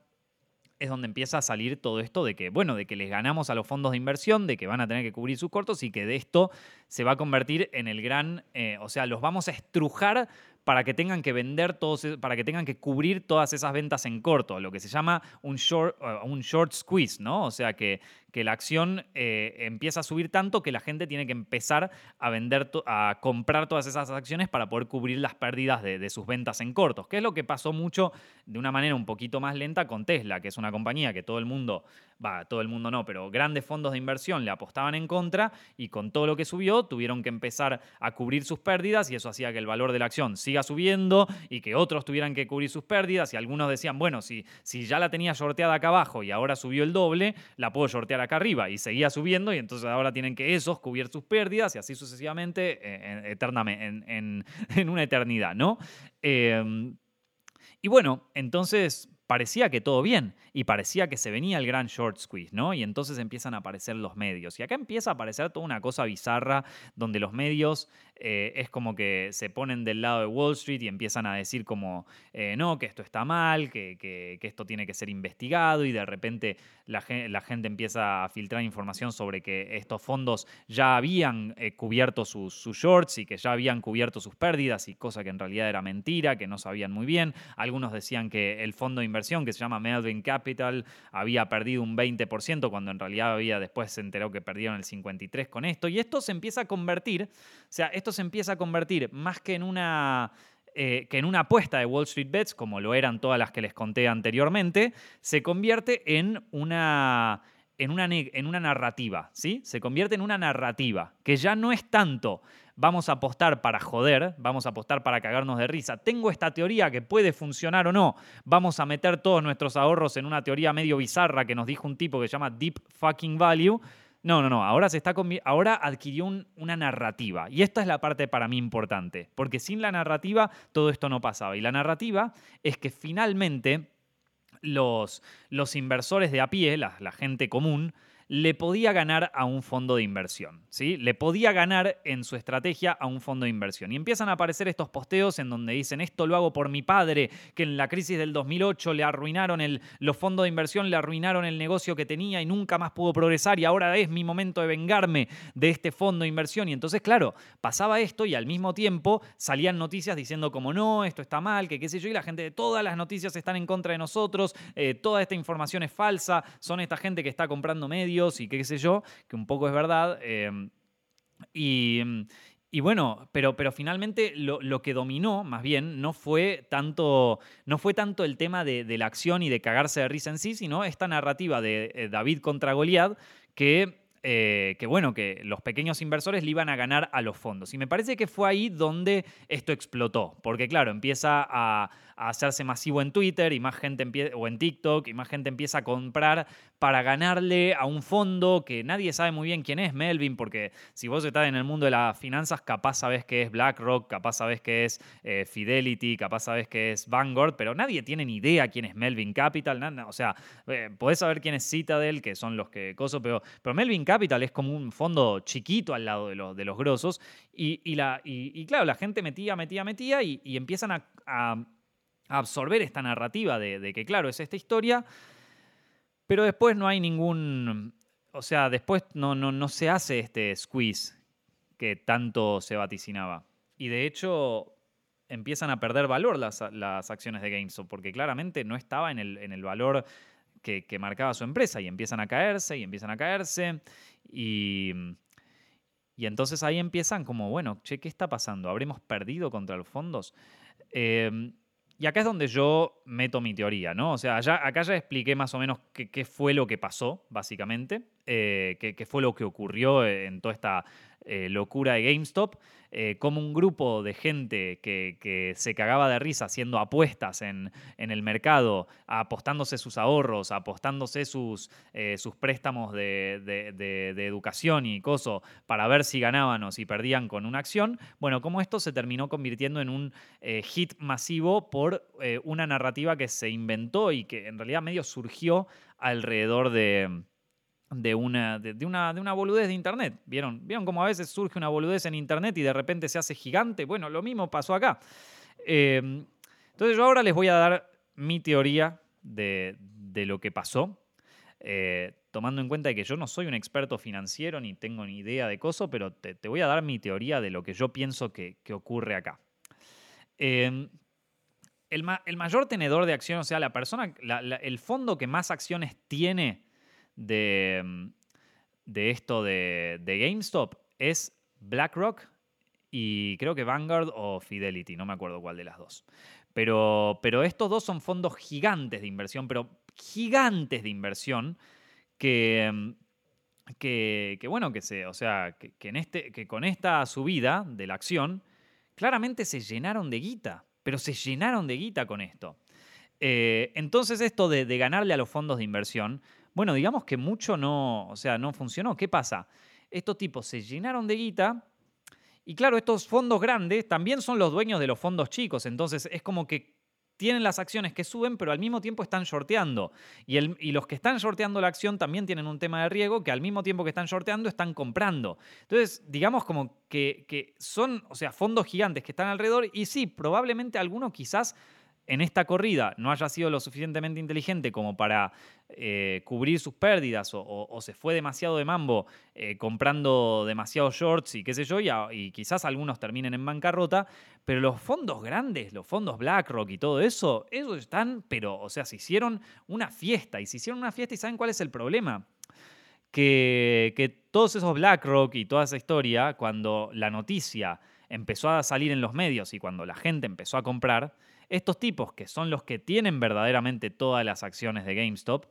es donde empieza a salir todo esto de que, bueno, de que les ganamos a los fondos de inversión, de que van a tener que cubrir sus cortos y que de esto se va a convertir en el gran, eh, o sea, los vamos a estrujar para que tengan que vender todos, e, para que tengan que cubrir todas esas ventas en corto, lo que se llama un short, uh, un short squeeze, ¿no? O sea que, que la acción eh, empieza a subir tanto que la gente tiene que empezar a vender, a comprar todas esas acciones para poder cubrir las pérdidas de, de sus ventas en cortos, que es lo que pasó mucho de una manera un poquito más lenta con Tesla, que es una compañía que todo el mundo, va, todo el mundo no, pero grandes fondos de inversión le apostaban en contra y con todo lo que subió tuvieron que empezar a cubrir sus pérdidas y eso hacía que el valor de la acción siga subiendo y que otros tuvieran que cubrir sus pérdidas y algunos decían, bueno, si, si ya la tenía sorteada acá abajo y ahora subió el doble, la puedo acá arriba y seguía subiendo y entonces ahora tienen que esos cubrir sus pérdidas y así sucesivamente eh, eternamente, en, una eternidad, ¿no? Em, y bueno, entonces parecía que todo bien y parecía que se venía el gran short squeeze, ¿no? Y entonces empiezan a aparecer los medios. Y acá empieza a aparecer toda una cosa bizarra donde los medios eh, es como que se ponen del lado de Wall Street y empiezan a decir como, eh, no, que esto está mal, que, esto tiene que ser investigado y de repente la, gente empieza a filtrar información sobre que estos fondos ya habían eh, cubierto sus, sus shorts y que ya habían cubierto sus pérdidas y cosa que en realidad era mentira, que no sabían muy bien. Algunos decían que el fondo de inversión que se llama Melvin Capital había perdido un 20% cuando en realidad había después se enteró que perdieron el 53% con esto. Y esto se empieza a convertir, o sea, esto se empieza a convertir más que en una... Eh, que en una apuesta de Wall Street Bets, como lo eran todas las que les conté anteriormente, se convierte en una, en una, en una narrativa, ¿sí? Se convierte en una narrativa, que ya no es tanto vamos a apostar para joder, vamos a apostar para cagarnos de risa. Tengo esta teoría que puede funcionar o no. Vamos a meter todos nuestros ahorros en una teoría medio bizarra que nos dijo un tipo que se llama Deep Fucking Value. No, no, no. Ahora, se está ahora adquirió una narrativa. Y esta es la parte para mí importante. Porque sin la narrativa todo esto no pasaba. Y la narrativa es que finalmente los, los inversores de a pie, la, la gente común, le podía ganar a un fondo de inversión, ¿sí? Le podía ganar en su estrategia a un fondo de inversión. Y empiezan a aparecer estos posteos en donde dicen, esto lo hago por mi padre, que en la crisis del 2008 le arruinaron el, los fondos de inversión, le arruinaron el negocio que tenía y nunca más pudo progresar y ahora es mi momento de vengarme de este fondo de inversión. Y entonces, claro, pasaba esto y al mismo tiempo salían noticias diciendo como no, esto está mal, que qué sé yo, y la gente de todas las noticias están en contra de nosotros, eh, toda esta información es falsa, son esta gente que está comprando medios y qué sé yo, que un poco es verdad. Em, y, bueno, pero, pero finalmente lo, que dominó, más bien, no fue tanto, no fue tanto el tema de, la acción y de cagarse de risa en sí, sino esta narrativa de eh, David contra Goliat, que eh, que bueno, que los pequeños inversores le iban a ganar a los fondos. Y me parece que fue ahí donde esto explotó, porque claro, empieza a, a hacerse masivo en Twitter y más gente o en TikTok y más gente empieza a comprar para ganarle a un fondo que nadie sabe muy bien quién es Melvin, porque si vos estás en el mundo de las finanzas, capaz sabes que es BlackRock, capaz sabes que es eh, Fidelity, capaz sabes que es Vanguard, pero nadie tiene ni idea quién es Melvin Capital, nada, o sea, eh, podés saber quién es Citadel, que son los que coso, pero, pero Melvin Capital es como un fondo chiquito al lado de, los, de los grosos y, la, y, claro, la gente metía, metía, metía y, empiezan a absorber esta narrativa de, que, claro, es esta historia, pero después no hay ningún, o sea, después no, no, no se hace este squeeze que tanto se vaticinaba. Y de hecho empiezan a perder valor las, acciones de GameStop, porque claramente no estaba en el, en el valor que, que, marcaba su empresa y empiezan a caerse y empiezan a caerse y, y entonces ahí empiezan como, bueno, che, ¿qué está pasando? ¿Habremos perdido contra los fondos? Eh, y acá es donde yo meto mi teoría, ¿no? O sea, acá ya expliqué más o menos qué, fue lo que pasó, básicamente, eh, qué, fue lo que ocurrió en toda esta eh, locura de GameStop, eh, como un grupo de gente que, se cagaba de risa haciendo apuestas en, el mercado, apostándose sus ahorros, apostándose sus, eh, sus préstamos de, educación y coso para ver si ganaban o si perdían con una acción, bueno, como esto se terminó convirtiendo en un hit masivo por una narrativa que se inventó y que en realidad medio surgió alrededor de de una, de, una, de una boludez de Internet. ¿Vieron? ¿Vieron cómo a veces surge una boludez en Internet y de repente se hace gigante? Bueno, lo mismo pasó acá. Em, entonces yo ahora les voy a dar mi teoría de, de lo que pasó. Eh, tomando en cuenta que yo no soy un experto financiero ni tengo ni idea de coso, pero te, voy a dar mi teoría de lo que yo pienso que, ocurre acá. Em, el, mayor tenedor de acciones, o sea, la persona, el fondo que más acciones tiene de, de esto de, de GameStop es BlackRock y creo que Vanguard o Fidelity, no me acuerdo cuál de las dos. Pero, pero estos dos son fondos gigantes de inversión, pero gigantes de inversión que, que, bueno, que se, o sea, que, este, que con esta subida de la acción, claramente se llenaron de guita, pero se llenaron de guita con esto. Eh, entonces esto de, de, ganarle a los fondos de inversión, bueno, digamos que mucho no, o sea, no funcionó. ¿Qué pasa? Estos tipos se llenaron de guita y claro, estos fondos grandes también son los dueños de los fondos chicos, entonces es como que tienen las acciones que suben, pero al mismo tiempo están shorteando. Y, los que están shorteando la acción también tienen un tema de riesgo que al mismo tiempo que están shorteando están comprando. Entonces, digamos como que, que son, o sea, fondos gigantes que están alrededor y sí, probablemente alguno quizás en esta corrida no haya sido lo suficientemente inteligente como para eh, cubrir sus pérdidas o, se fue demasiado de mambo eh, comprando demasiados shorts y qué sé yo, y, quizás algunos terminen en bancarrota, pero los fondos grandes, los fondos BlackRock y todo eso, ellos están, pero, o sea, se hicieron una fiesta y se hicieron una fiesta y ¿saben cuál es el problema? Que, que todos esos BlackRock y toda esa historia, cuando la noticia empezó a salir en los medios y cuando la gente empezó a comprar, estos tipos, que son los que tienen verdaderamente todas las acciones de GameStop,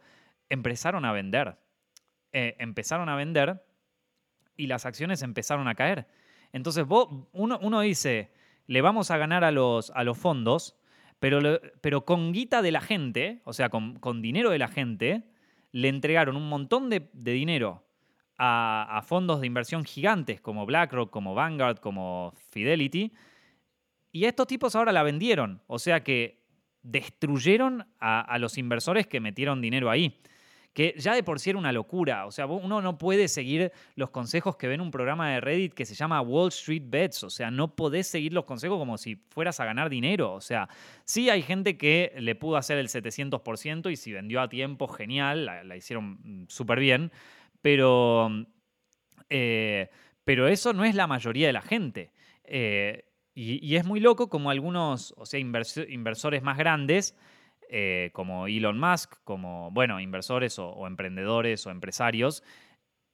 empezaron a vender. Eh, empezaron a vender y las acciones empezaron a caer. Entonces uno, dice, le vamos a ganar a los, a los fondos, pero, pero, con guita de la gente, o sea, con, dinero de la gente, le entregaron un montón de, dinero a, fondos de inversión gigantes como BlackRock, como Vanguard, como Fidelity, y estos tipos ahora la vendieron. O sea que destruyeron a, los inversores que metieron dinero ahí. Que ya de por sí era una locura. O sea, uno no puede seguir los consejos que ve en un programa de Reddit que se llama Wall Street Bets. O sea, no podés seguir los consejos como si fueras a ganar dinero. O sea, sí hay gente que le pudo hacer el 700% y si vendió a tiempo, genial, la, hicieron mm, súper bien. Pero, eh, pero eso no es la mayoría de la gente. Eh, y, es muy loco como algunos, o sea, inversores más grandes, eh, como Elon Musk, como, bueno, inversores o, emprendedores o empresarios,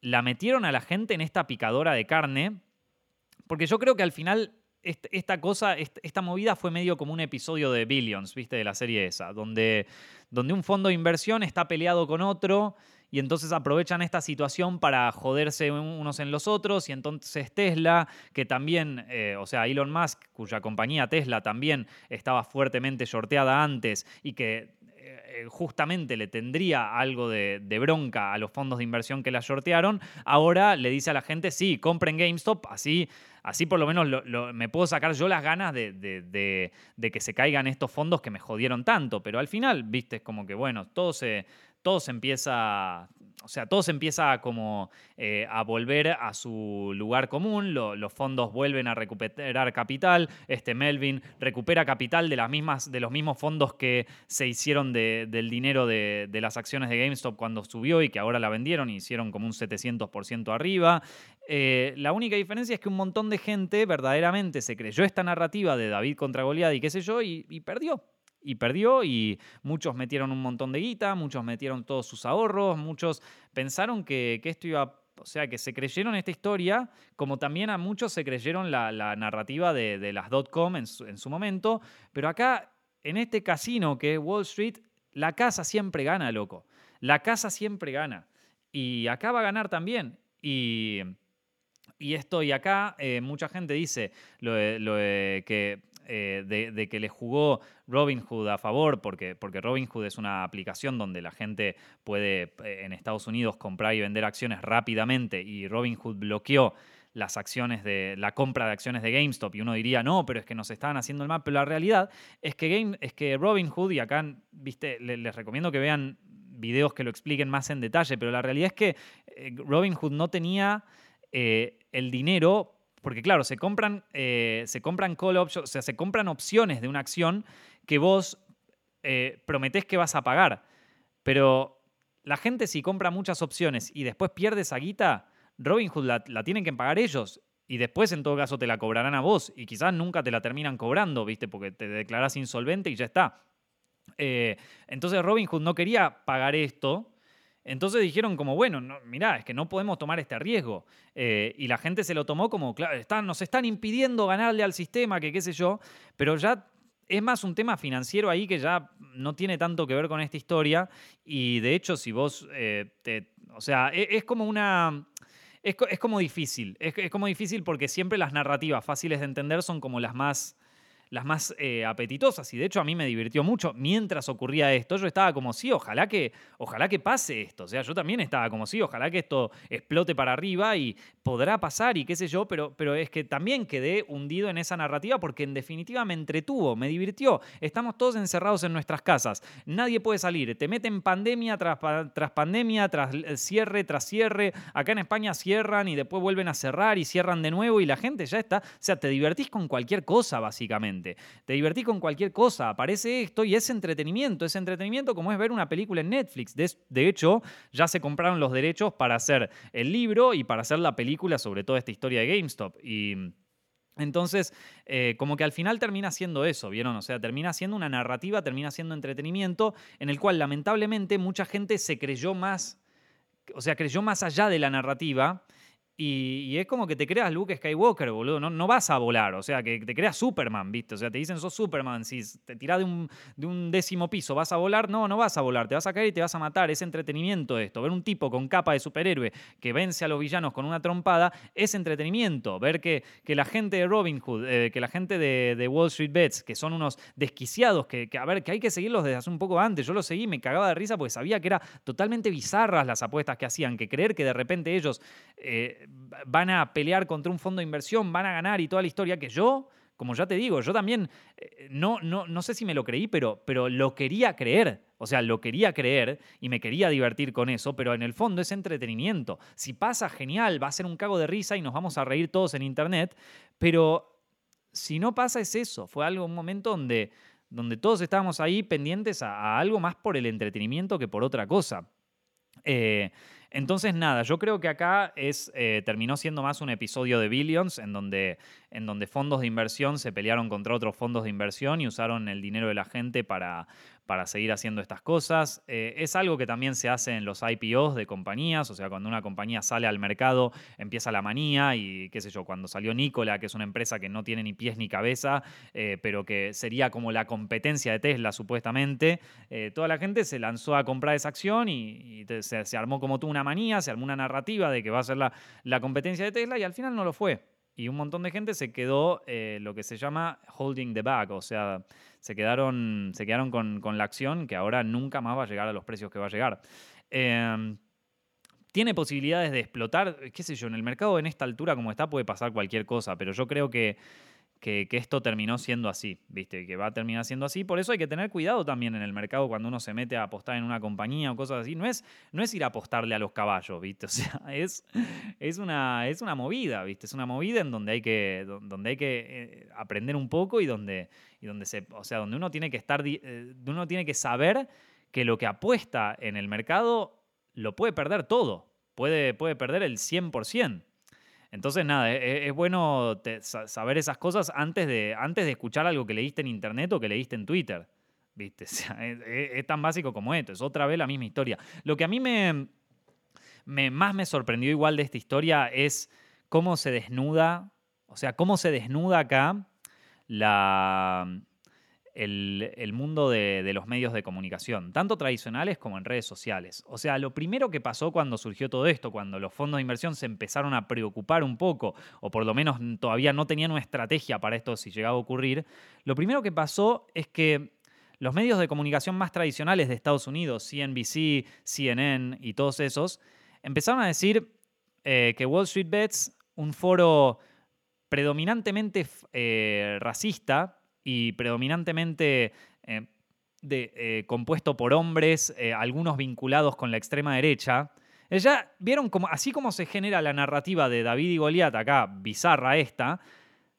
la metieron a la gente en esta picadora de carne, porque yo creo que al final esta cosa, esta movida fue medio como un episodio de Billions, ¿viste? De la serie esa, donde, donde un fondo de inversión está peleado con otro y entonces aprovechan esta situación para joderse unos en los otros y entonces Tesla, que también, eh, o sea, Elon Musk, cuya compañía Tesla también estaba fuertemente shorteada antes y que eh, justamente le tendría algo de, bronca a los fondos de inversión que la shortearon, ahora le dice a la gente, sí, compren GameStop, así, así por lo menos me puedo sacar yo las ganas de, de, que se caigan estos fondos que me jodieron tanto, pero al final, viste, es como que, bueno, todo se, todo se empieza, o sea, empieza como eh, a volver a su lugar común, los fondos vuelven a recuperar capital, este Melvin recupera capital de, las mismas, de los mismos fondos que se hicieron del dinero de, las acciones de GameStop cuando subió y que ahora la vendieron y hicieron como un 700% arriba. Eh, la única diferencia es que un montón de gente verdaderamente se creyó esta narrativa de David contra Goliat y qué sé yo y perdió y perdió y muchos metieron un montón de guita, muchos metieron todos sus ahorros, muchos pensaron que, esto iba, o sea, que se creyeron esta historia, como también a muchos se creyeron la, narrativa de, las dot-com en su, momento, pero acá, en este casino que es Wall Street, la casa siempre gana, loco. La casa siempre gana. Y acá va a ganar también. Y, y esto, y acá eh, mucha gente dice lo que eh, de, que le jugó Robinhood a favor, porque, porque Robinhood es una aplicación donde la gente puede eh, en Estados Unidos comprar y vender acciones rápidamente y Robinhood bloqueó las acciones de la compra de acciones de GameStop y uno diría, no, pero es que nos estaban haciendo el mal, pero la realidad es que, Game, es que y acá, viste, les, recomiendo que vean videos que lo expliquen más en detalle, pero la realidad es que eh, Robinhood no tenía el dinero porque claro, se compran, eh, se compran call options, o sea, se compran opciones de una acción que vos eh, prometés que vas a pagar. Pero la gente si compra muchas opciones y después pierde esa guita, Robinhood la, la tienen que pagar ellos. Y después, en todo caso, te la cobrarán a vos. Y quizás nunca te la terminan cobrando, ¿viste? Porque te declarás insolvente y ya está. Eh, entonces Robinhood no quería pagar esto. Entonces dijeron como, bueno, no, mirá, es que no podemos tomar este riesgo. Eh, y la gente se lo tomó como, claro, están, nos están impidiendo ganarle al sistema, que qué sé yo. Pero ya es más un tema financiero ahí que ya no tiene tanto que ver con esta historia. Y de hecho, si vos, eh, o sea, es, es como una es, como difícil. Es, es, como difícil porque siempre las narrativas fáciles de entender son como las más las más eh, apetitosas. Y de hecho a mí me divirtió mucho mientras ocurría esto. Yo estaba como, sí, ojalá que, ojalá que pase esto. O sea, yo también estaba como, sí, ojalá que esto explote para arriba y podrá pasar y qué sé yo, pero, pero es que también quedé hundido en esa narrativa porque en definitiva me entretuvo, me divirtió. Estamos todos encerrados en nuestras casas. Nadie puede salir. Te meten pandemia tras, tras pandemia, tras cierre, tras cierre. Acá en España cierran y después vuelven a cerrar y cierran de nuevo y la gente ya está. O sea, te divertís con cualquier cosa, básicamente. Te divertí con cualquier cosa, aparece esto y es entretenimiento. Es entretenimiento como es ver una película en Netflix. De, hecho, ya se compraron los derechos para hacer el libro y para hacer la película sobre toda esta historia de GameStop. Y. Entonces, eh, como que al final termina siendo eso, ¿vieron? O sea, termina siendo una narrativa, termina siendo entretenimiento, en el cual lamentablemente mucha gente se creyó más, o sea, creyó más allá de la narrativa y, es como que te creas Luke Skywalker, boludo. No, vas a volar. O sea, que te creas Superman, ¿viste? O sea, te dicen sos Superman. Si te tirás de un, décimo piso, ¿vas a volar? No, no vas a volar. Te vas a caer y te vas a matar. Es entretenimiento esto. Ver un tipo con capa de superhéroe que vence a los villanos con una trompada es entretenimiento. Ver que, que la gente de Robin Hood, eh, que la gente de, Wall Street Bets, que son unos desquiciados, que, que, a ver, que hay que seguirlos desde hace un poco antes. Yo los seguí, me cagaba de risa porque sabía que era totalmente bizarras las apuestas que hacían. Que creer que de repente ellos. Eh, van a pelear contra un fondo de inversión, van a ganar y toda la historia que yo, como ya te digo, yo también eh, no, no, no sé si me lo creí, pero, pero lo quería creer. O sea, lo quería creer y me quería divertir con eso, pero en el fondo es entretenimiento. Si pasa, genial, va a ser un cago de risa y nos vamos a reír todos en internet, pero si no pasa es eso. Fue algo, un momento donde, donde todos estábamos ahí pendientes a, algo más por el entretenimiento que por otra cosa. Eh, entonces, nada, yo creo que acá es, eh, terminó siendo más un episodio de Billions, en donde, en donde fondos de inversión se pelearon contra otros fondos de inversión y usaron el dinero de la gente para, para seguir haciendo estas cosas. Eh, es algo que también se hace en los IPOs de compañías, o sea, cuando una compañía sale al mercado empieza la manía y qué sé yo, cuando salió Nikola, que es una empresa que no tiene ni pies ni cabeza, eh, pero que sería como la competencia de Tesla supuestamente, eh, toda la gente se lanzó a comprar esa acción y, se, armó como tú una manía, se armó una narrativa de que va a ser la, la competencia de Tesla y al final no lo fue y un montón de gente se quedó lo que se llama holding the bag, o sea, se quedaron, se quedaron con, la acción que ahora nunca más va a llegar a los precios que va a llegar. Em, tiene posibilidades de explotar, qué sé yo, en el mercado en esta altura como está puede pasar cualquier cosa, pero yo creo que que, esto terminó siendo así, ¿viste? Que va a terminar siendo así. Por eso hay que tener cuidado también en el mercado cuando uno se mete a apostar en una compañía o cosas así. No es, no es ir a apostarle a los caballos, ¿viste? O sea, es, es, una, es una movida, ¿viste? Es una movida en donde hay que, donde hay que eh, aprender un poco y donde, donde, se, o sea, donde uno tiene que estar, eh, uno tiene que saber que lo que apuesta en el mercado lo puede perder todo. Puede, puede perder el 100%. Entonces, nada, e, e, es, bueno saber esas cosas antes de, antes de escuchar algo que leíste en internet o que leíste en Twitter. ¿Viste? es, tan básico como esto, es otra vez la misma historia. Lo que a mí me, me, más me sorprendió igual de esta historia es cómo se desnuda, o sea, cómo se desnuda acá el, mundo de, los medios de comunicación, tanto tradicionales como en redes sociales. O sea, lo primero que pasó cuando surgió todo esto, cuando los fondos de inversión se empezaron a preocupar un poco, o por lo menos todavía no tenían una estrategia para esto si llegaba a ocurrir, lo primero que pasó es que los medios de comunicación más tradicionales de Estados Unidos, CNBC, CNN y todos esos, empezaron a decir eh, que Wall Street Bets, un foro predominantemente eh, racista, y predominantemente eh, eh, compuesto por hombres, algunos vinculados con la extrema derecha. Ya vieron así como se genera la narrativa de David y Goliat, acá bizarra esta,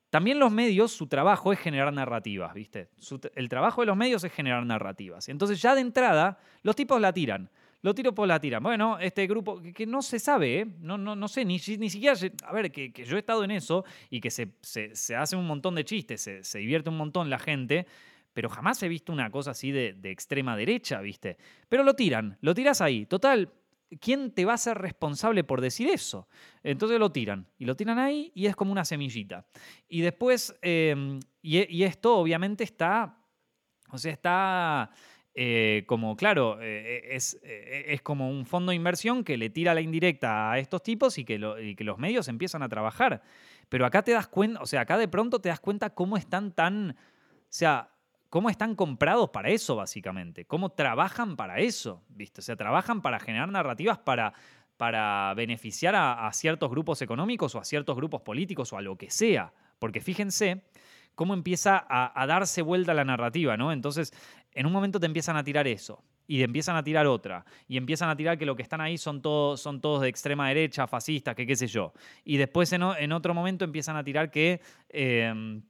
también los medios, su trabajo es generar narrativas, ¿viste? el trabajo de los medios es generar narrativas. Entonces ya de entrada, los tipos la tiran. Los tipos la tiran. Bueno, este grupo que, no se sabe, ¿eh? no, no, no sé, ni, ni siquiera... A ver, que, yo he estado en eso y que se, se, hace un montón de chistes, se, se divierte un montón la gente pero jamás he visto una cosa así de, de, extrema derecha, ¿viste? Pero lo tiran, lo tiras ahí. Total, ¿quién te va a ser responsable por decir eso? Entonces lo tiran, y lo tiran ahí y es como una semillita. Y después, em, y, esto obviamente está, o sea, está... Eh, como, claro, eh, es, eh, es, como un fondo de inversión que le tira la indirecta a estos tipos y que, los medios empiezan a trabajar. Pero acá te das cuenta, o sea, acá de pronto te das cuenta cómo están tan, o sea, cómo están comprados para eso, básicamente, cómo trabajan para eso, ¿viste? O sea, trabajan para generar narrativas para, para beneficiar a, ciertos grupos económicos o a ciertos grupos políticos o a lo que sea. Porque fíjense cómo empieza a, darse vuelta la narrativa, ¿no? Entonces, en un momento te empiezan a tirar eso. Y empiezan a tirar otra. Y empiezan a tirar que lo que están ahí son todos, son todos de extrema derecha, fascistas, qué sé yo. Y después en, en otro momento empiezan a tirar que. Eh,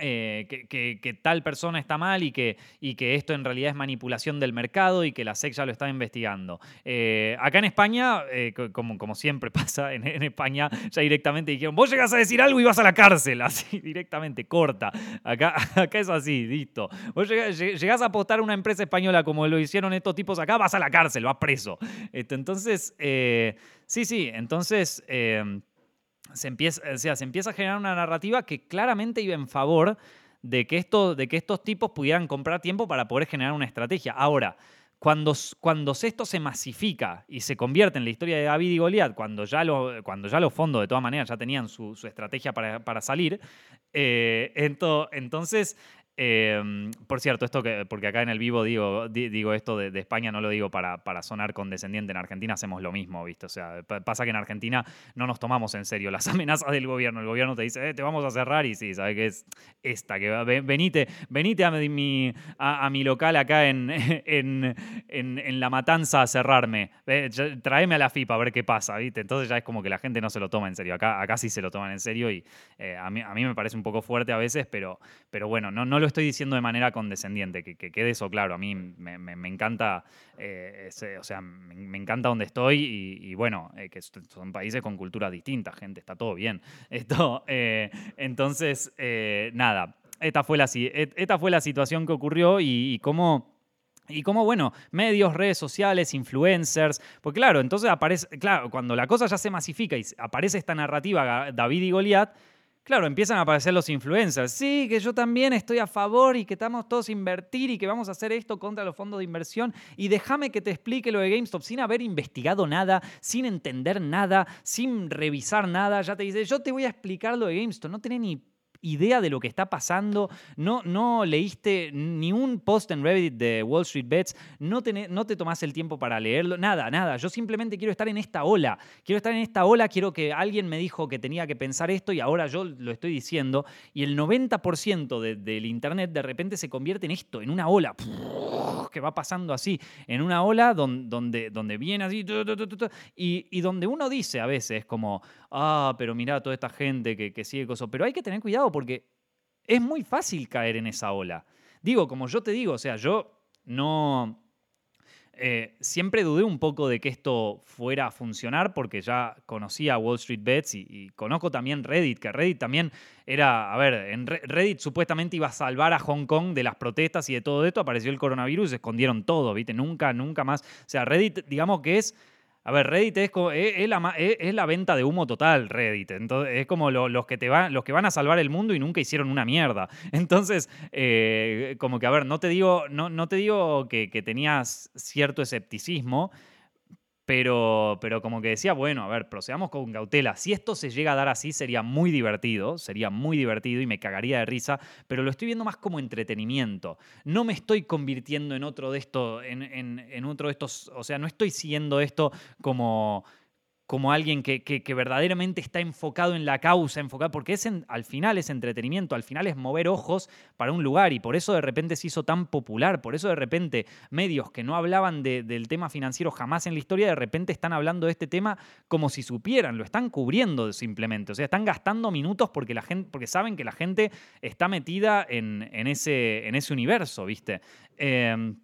eh, que, tal persona está mal y que, y que esto en realidad es manipulación del mercado y que la SEC ya lo está investigando. Eh, acá en España, eh, como, como siempre pasa en, España, ya directamente dijeron, vos llegas a decir algo y vas a la cárcel, así directamente, corta. Acá, acá es así, listo. Vos llegás, a apostar a una empresa española como lo hicieron estos tipos acá, vas a la cárcel, vas preso. Este, entonces, sí, sí, entonces se empieza, o sea, se empieza a generar una narrativa que claramente iba en favor de que, esto, de que estos tipos pudieran comprar tiempo para poder generar una estrategia. Ahora, cuando, cuando esto se masifica y se convierte en la historia de David y Goliat, cuando ya, cuando ya los fondos de todas maneras ya tenían su, estrategia para, salir, eh, entonces Em, por cierto, esto que, porque acá en el vivo digo, digo esto de, España, no lo digo para, para, sonar condescendiente. En Argentina hacemos lo mismo, ¿viste? O sea, pasa que en Argentina no nos tomamos en serio las amenazas del gobierno. El gobierno te dice, eh, te vamos a cerrar y sí, ¿sabes qué es esta? Que venite, venite a mi, a, mi local acá en, en, en, La Matanza a cerrarme. Tráeme a la FIPA a ver qué pasa, ¿viste? Entonces ya es como que la gente no se lo toma en serio. Acá, acá sí se lo toman en serio y eh, a, mí, a mí me parece un poco fuerte a veces, pero, pero bueno, no, no lo estoy diciendo de manera condescendiente, que, quede eso claro. A mí me, encanta, eh, o sea, me, encanta donde estoy y, bueno, eh, que son países con culturas distintas, gente, está todo bien. Esto, eh, entonces, nada, esta fue, la, esta fue la situación que ocurrió y, cómo... Y cómo, bueno, medios, redes sociales, influencers, porque claro, entonces aparece, claro, cuando la cosa ya se masifica y aparece esta narrativa David y Goliat, Claro, empiezan a aparecer los influencers. Sí, que yo también estoy a favor y que estamos todos a invertir y que vamos a hacer esto contra los fondos de inversión. Y déjame que te explique lo de GameStop sin haber investigado nada, sin entender nada, sin revisar nada. Ya te dice, yo te voy a explicar lo de GameStop. No tenés ni idea de lo que está pasando, no, no leíste ni un post en Reddit de Wall Street Bets, no no te tomás el tiempo para leerlo, nada, nada. Yo simplemente quiero estar en esta ola, quiero estar en esta ola, quiero que alguien me dijo que tenía que pensar esto y ahora yo lo estoy diciendo. Y el 90% del Internet de repente se convierte en esto, en una ola. Que va pasando así, en una ola donde, donde, viene así y, y donde uno dice a veces como, ah, pero mira toda esta gente que, que sigue cosas, pero hay que tener cuidado porque es muy fácil caer en esa ola. Digo, como yo te digo, o sea, yo no... Eh, siempre dudé un poco de que esto fuera a funcionar porque ya conocía Wall Street Bets y, conozco también Reddit, que Reddit también era, a ver, en Reddit supuestamente iba a salvar a Hong Kong de las protestas y de todo esto, apareció el coronavirus, se escondieron todo, ¿viste? Nunca, nunca más. O sea, Reddit, digamos que es a ver, Reddit es, la, es, la, venta de humo total, Reddit. Entonces, es como los, que te van, los que van a salvar el mundo y nunca hicieron una mierda. Entonces, eh, como que, a ver, no te digo, que tenías cierto escepticismo, pero, pero como que decía, bueno, a ver, procedamos con cautela. Si esto se llega a dar así, sería muy divertido, sería muy divertido y me cagaría de risa, pero lo estoy viendo más como entretenimiento. No me estoy convirtiendo en otro de estos, en, en, en otro de estos, o sea, no estoy siguiendo esto como como alguien que, verdaderamente está enfocado en la causa, enfocado, porque es al final es entretenimiento, al final es mover ojos para un lugar y por eso de repente se hizo tan popular, por eso de repente medios que no hablaban del tema financiero jamás en la historia, de repente están hablando de este tema como si supieran, lo están cubriendo simplemente, o sea, están gastando minutos porque, la gente, porque saben que la gente está metida en, ese, universo, ¿viste? Em,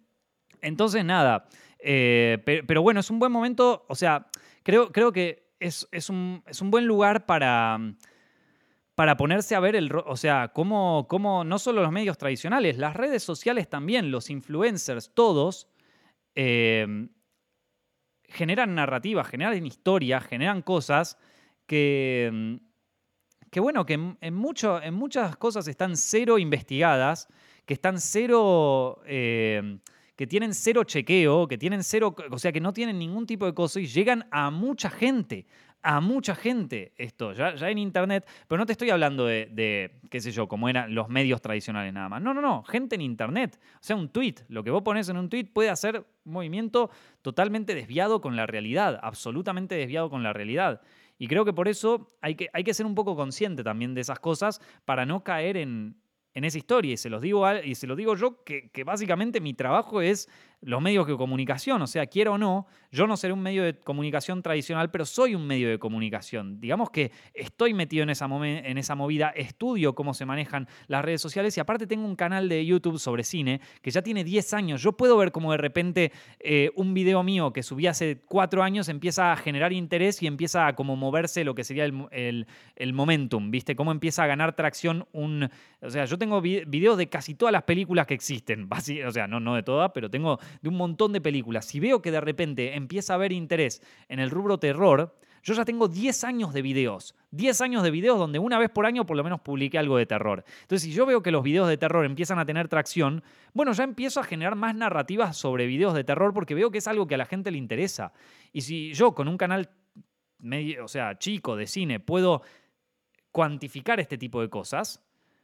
entonces, nada, eh, pero bueno, es un buen momento, o sea creo, creo que es, un, buen lugar para, para ponerse a ver el, o sea, cómo, cómo, no solo los medios tradicionales, las redes sociales también, los influencers, todos, em, generan narrativas, generan historias, generan cosas que, que bueno, que en, mucho, en muchas cosas están cero investigadas, que están cero... Em, que tienen cero chequeo, que tienen cero, o sea, que no tienen ningún tipo de cosa y llegan a mucha gente, a mucha gente esto, ya, en internet, pero no te estoy hablando de, qué sé yo, como eran los medios tradicionales nada más. No, no, no, gente en internet. O sea, un tweet, lo que vos pones en un tweet puede hacer un movimiento totalmente desviado con la realidad, absolutamente desviado con la realidad. Y creo que por eso hay que, hay que ser un poco consciente también de esas cosas para no caer en, en esa historia. Y se los digo, y se los digo yo, que, que, básicamente mi trabajo es los medios de comunicación. O sea, quiero o no, yo no seré un medio de comunicación tradicional, pero soy un medio de comunicación. Digamos que estoy metido en esa, en esa movida, estudio cómo se manejan las redes sociales y aparte tengo un canal de YouTube sobre cine que ya tiene 10 años. Yo puedo ver cómo de repente eh, un video mío que subí hace 4 años empieza a generar interés y empieza a como moverse lo que sería el, el, momentum, ¿viste? Cómo empieza a ganar tracción un... O sea, yo tengo videos de casi todas las películas que existen, o sea, no, no de todas, pero tengo de un montón de películas, si veo que de repente empieza a haber interés en el rubro terror, yo ya tengo 10 años de videos. 10 años de videos donde una vez por año por lo menos publiqué algo de terror. Entonces, si yo veo que los videos de terror empiezan a tener tracción, bueno, ya empiezo a generar más narrativas sobre videos de terror porque veo que es algo que a la gente le interesa. Y si yo con un canal medio, o sea, chico de cine puedo cuantificar este tipo de cosas,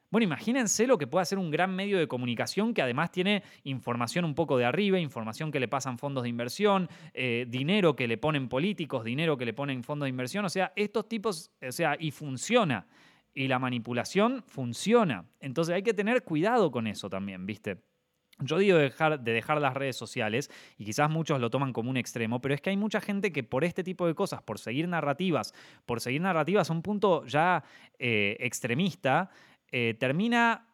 bueno, imagínense lo que puede hacer un gran medio de comunicación que además tiene información un poco de arriba, información que le pasan fondos de inversión, eh, dinero que le ponen políticos, dinero que le ponen fondos de inversión. O sea, estos tipos, o sea, y funciona. Y la manipulación funciona. Entonces hay que tener cuidado con eso también, ¿viste? Yo digo de dejar, de dejar, las redes sociales, y quizás muchos lo toman como un extremo, pero es que hay mucha gente que por este tipo de cosas, por seguir narrativas, por seguir narrativas a un punto ya eh, extremista, eh, termina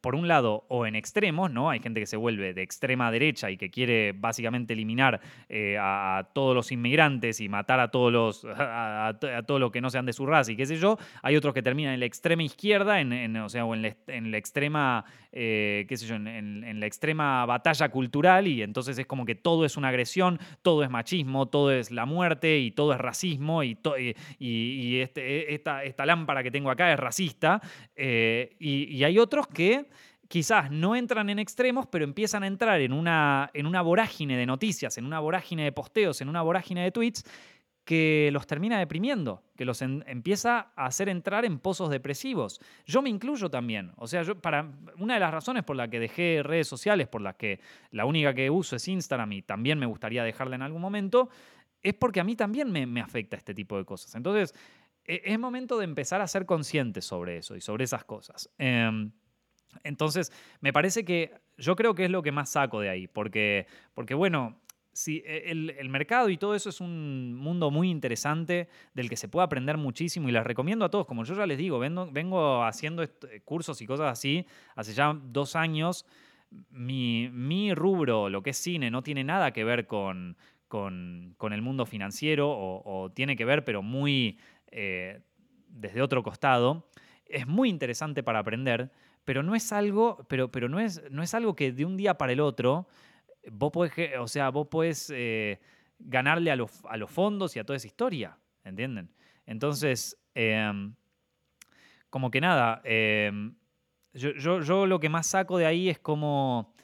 por un lado, o en extremos, ¿no? Hay gente que se vuelve de extrema derecha y que quiere básicamente eliminar eh, a, todos los inmigrantes y matar a todos los a, todo lo que no sean de su raza y qué sé yo. Hay otros que terminan en la extrema izquierda, en, o sea, o en la, extrema, eh, qué sé yo, en, la extrema batalla cultural y entonces es como que todo es una agresión, todo es machismo, todo es la muerte y todo es racismo y, y, este, esta, esta, lámpara que tengo acá es racista. Eh, y hay otros que quizás no entran en extremos, pero empiezan a entrar en una, en una vorágine de noticias, en una vorágine de posteos, en una vorágine de tweets que los termina deprimiendo, que los empieza a hacer entrar en pozos depresivos. Yo me incluyo también. O sea, para una de las razones por la que dejé redes sociales, por las que la única que uso es Instagram y también me gustaría dejarla en algún momento, es porque a mí también me, afecta este tipo de cosas. Entonces, e, es momento de empezar a ser conscientes sobre eso y sobre esas cosas. Em, entonces, me parece que yo creo que es lo que más saco de ahí, porque, porque bueno, si e, el, mercado y todo eso es un mundo muy interesante del que se puede aprender muchísimo y les recomiendo a todos, como yo ya les digo, vengo, haciendo cursos y cosas así hace ya dos años. Mi, rubro, lo que es cine, no tiene nada que ver con, con, el mundo financiero o, tiene que ver, pero muy eh, desde otro costado. Es muy interesante para aprender pero no es algo, pero, pero no, es, no es algo que de un día para el otro vos podés, o sea, vos podés eh, ganarle a los, a los fondos y a toda esa historia, ¿entienden? Entonces, em, como que nada, em, yo, yo, lo que más saco de ahí es como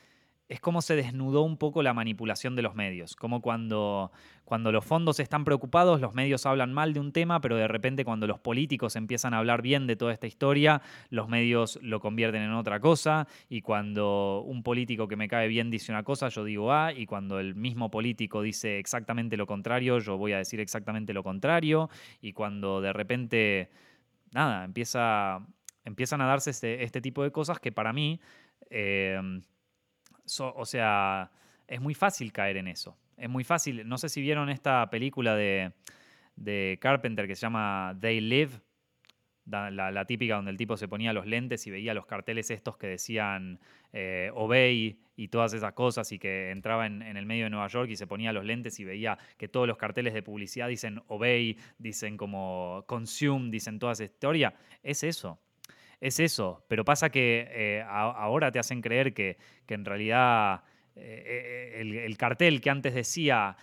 es como se desnudó un poco la manipulación de los medios, como cuando, cuando los fondos están preocupados, los medios hablan mal de un tema, pero de repente cuando los políticos empiezan a hablar bien de toda esta historia, los medios lo convierten en otra cosa, y cuando un político que me cae bien dice una cosa, yo digo A, y cuando el mismo político dice exactamente lo contrario, yo voy a decir exactamente lo contrario, y cuando de repente, nada, empieza, empiezan a darse este, este tipo de cosas que para mí... Eh, o sea, es muy fácil caer en eso. Es muy fácil. No sé si vieron esta película de, Carpenter que se llama They Live, la, típica donde el tipo se ponía los lentes y veía los carteles estos que decían eh, Obey y todas esas cosas y que entraba en, en, el medio de Nueva York y se ponía los lentes y veía que todos los carteles de publicidad dicen Obey, dicen como Consume, dicen toda esa historia. Es eso es eso, pero pasa que eh, ahora te hacen creer que, en realidad eh, eh, el, cartel que antes decía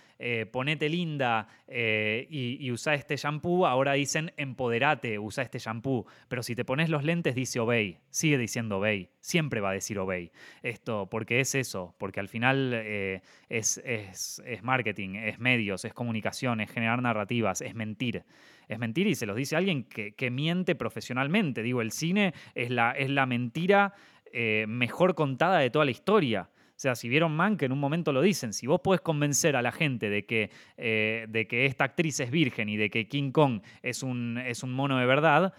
ponete linda y, usa este shampoo, ahora dicen empoderate, usa este shampoo. Pero si te pones los lentes dice obey, sigue diciendo obey, siempre va a decir obey. Esto, porque es eso, porque al final es, es marketing, es medios, es comunicación, es generar narrativas, es mentir es mentira y se los dice alguien que, miente profesionalmente. Digo, el cine es la, es la mentira eh, mejor contada de toda la historia. O sea, si vieron Man, que en un momento lo dicen, si vos podés convencer a la gente de que, eh, de que esta actriz es virgen y de que King Kong es un, es un mono de verdad,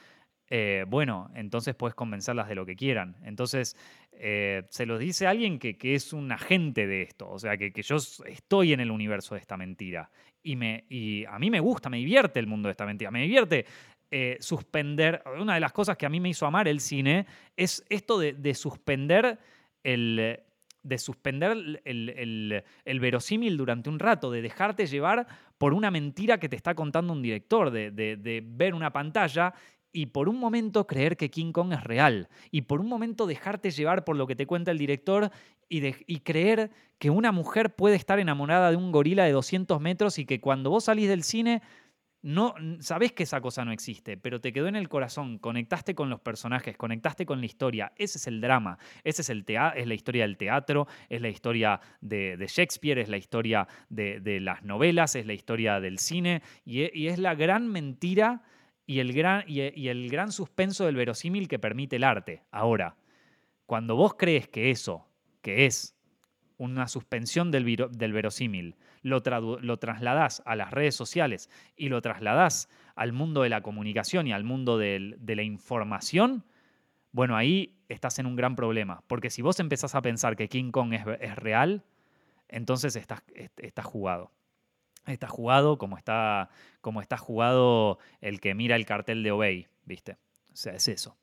eh, bueno, entonces puedes convencerlas de lo que quieran. Entonces, se los dice alguien que, es un agente de esto, o sea, que, que, yo estoy en el universo de esta mentira y, me, y a mí me gusta, me divierte el mundo de esta mentira, me divierte eh, suspender, una de las cosas que a mí me hizo amar el cine es esto de, suspender el de suspender el, verosímil durante un rato, de dejarte llevar por una mentira que te está contando un director, de, de, ver una pantalla y por un momento creer que King Kong es real, y por un momento dejarte llevar por lo que te cuenta el director y, creer que una mujer puede estar enamorada de un gorila de 200 metros y que cuando vos salís del cine no sabés que esa cosa no existe, pero te quedó en el corazón, conectaste con los personajes, conectaste con la historia. Ese es el drama, ese es, el es la historia del teatro, es la historia de, Shakespeare, es la historia de, las novelas, es la historia del cine y, es la gran mentira y el gran, y el gran suspenso del verosímil que permite el arte. Ahora, cuando vos crees que eso que es una suspensión del, verosímil, lo, lo trasladás a las redes sociales y lo trasladás al mundo de la comunicación y al mundo de la información, bueno, ahí estás en un gran problema. Porque si vos empezás a pensar que King Kong es, real, entonces estás, estás jugado. Estás jugado como está, como está jugado el que mira el cartel de Obey, ¿viste? O sea, es eso.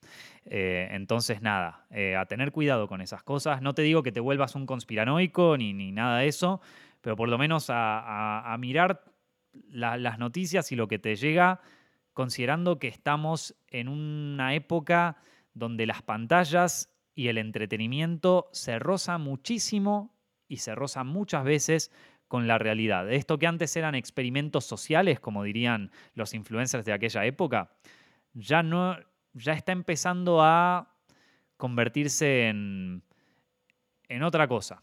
Eh, entonces, nada, eh, a tener cuidado con esas cosas. No te digo que te vuelvas un conspiranoico ni, ni nada de eso, pero por lo menos a, mirar las noticias y lo que te llega, considerando que estamos en una época donde las pantallas y el entretenimiento se rozan muchísimo y se rozan muchas veces con la realidad. Esto que antes eran experimentos sociales, como dirían los influencers de aquella época, ya no, ya está empezando a convertirse en, en otra cosa.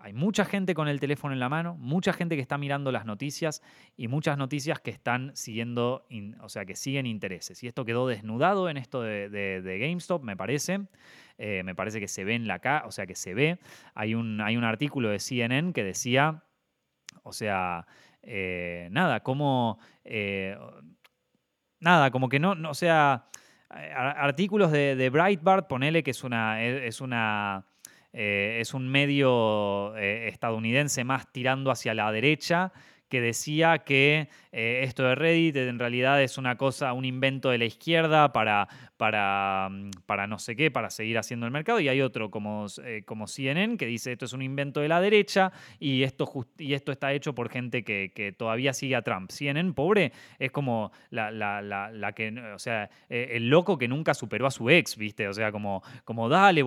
Hay mucha gente con el teléfono en la mano, mucha gente que está mirando las noticias y muchas noticias que están siguiendo, o sea, que siguen intereses. Y esto quedó desnudado en esto de, GameStop, me parece. Eh, me parece que se ve en la cara, o sea, que se ve. Hay un, hay un artículo de CNN que decía, o sea, eh, nada, como, eh, nada, como que no, no o sea, artículos de, Breitbart, ponele que es una, es una eh, es un medio eh, estadounidense más tirando hacia la derecha, que decía que eh, esto de Reddit en realidad es una cosa, un invento de la izquierda para, para, mm, para no sé qué, para seguir haciendo el mercado. Y hay otro como, eh, como CNN que dice esto es un invento de la derecha y esto, y esto está hecho por gente que, todavía sigue a Trump. CNN, pobre, es como la, la, que, o sea, eh, el loco que nunca superó a su ex, ¿viste? O sea, como, como dale,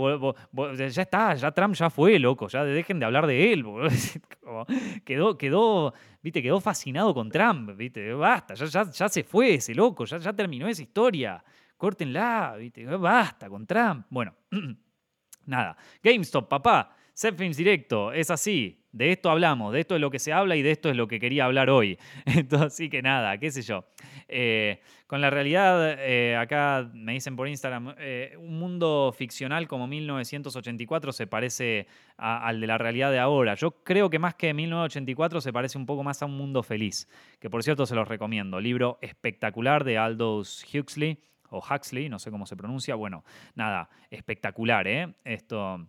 ya está, ya Trump ya fue, loco, ya dejen de hablar de él. quedó, quedó, ¿viste? Quedó fascinado con Trump, ¿viste? Basta, ya, ya, se fue ese loco, ya, ya terminó esa historia. Córtenla, ¿viste? Basta con Trump. Bueno, nada. GameStop, papá. Films Directo, es así. De esto hablamos, de esto es lo que se habla y de esto es lo que quería hablar hoy. Entonces, así que nada, qué sé yo. Eh, con la realidad, eh, acá me dicen por Instagram, eh, un mundo ficcional como 1984 se parece al de la realidad de ahora. Yo creo que más que 1984 se parece un poco más a un mundo feliz, que por cierto se los recomiendo. Libro espectacular de Aldous Huxley, o Huxley, no sé cómo se pronuncia. Bueno, nada, espectacular, ¿eh? Esto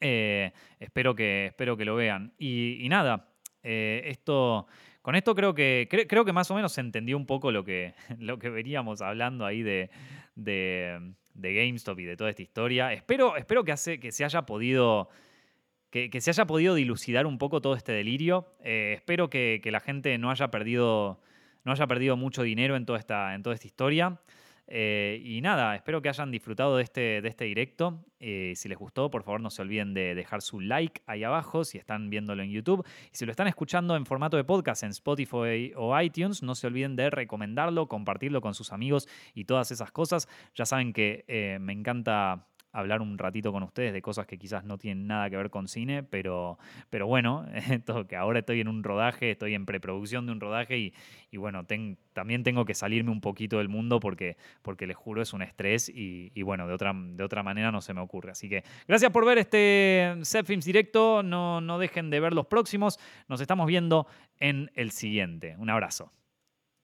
eh, espero, que, espero que lo vean. Y, nada, eh, esto, con esto creo que, creo que más o menos se entendió un poco lo que, lo que veníamos hablando ahí de, de, GameStop y de toda esta historia. Espero, espero que, hace, que se haya podido... Que, se haya podido dilucidar un poco todo este delirio. Eh, espero que, la gente no haya perdido, no haya perdido mucho dinero en toda esta, en toda esta historia. Eh, y nada, espero que hayan disfrutado de este, de este directo. Eh, si les gustó, por favor no se olviden de dejar su like ahí abajo si están viéndolo en YouTube. Y si lo están escuchando en formato de podcast en Spotify o iTunes, no se olviden de recomendarlo, compartirlo con sus amigos y todas esas cosas. Ya saben que eh, me encanta hablar un ratito con ustedes de cosas que quizás no tienen nada que ver con cine, pero, pero bueno, que ahora estoy en un rodaje, estoy en preproducción de un rodaje y, y bueno, también tengo que salirme un poquito del mundo porque, porque les juro es un estrés y, y, bueno, de otra, de otra manera no se me ocurre. Así que gracias por ver este Set Films directo, no, no dejen de ver los próximos, nos estamos viendo en el siguiente. Un abrazo.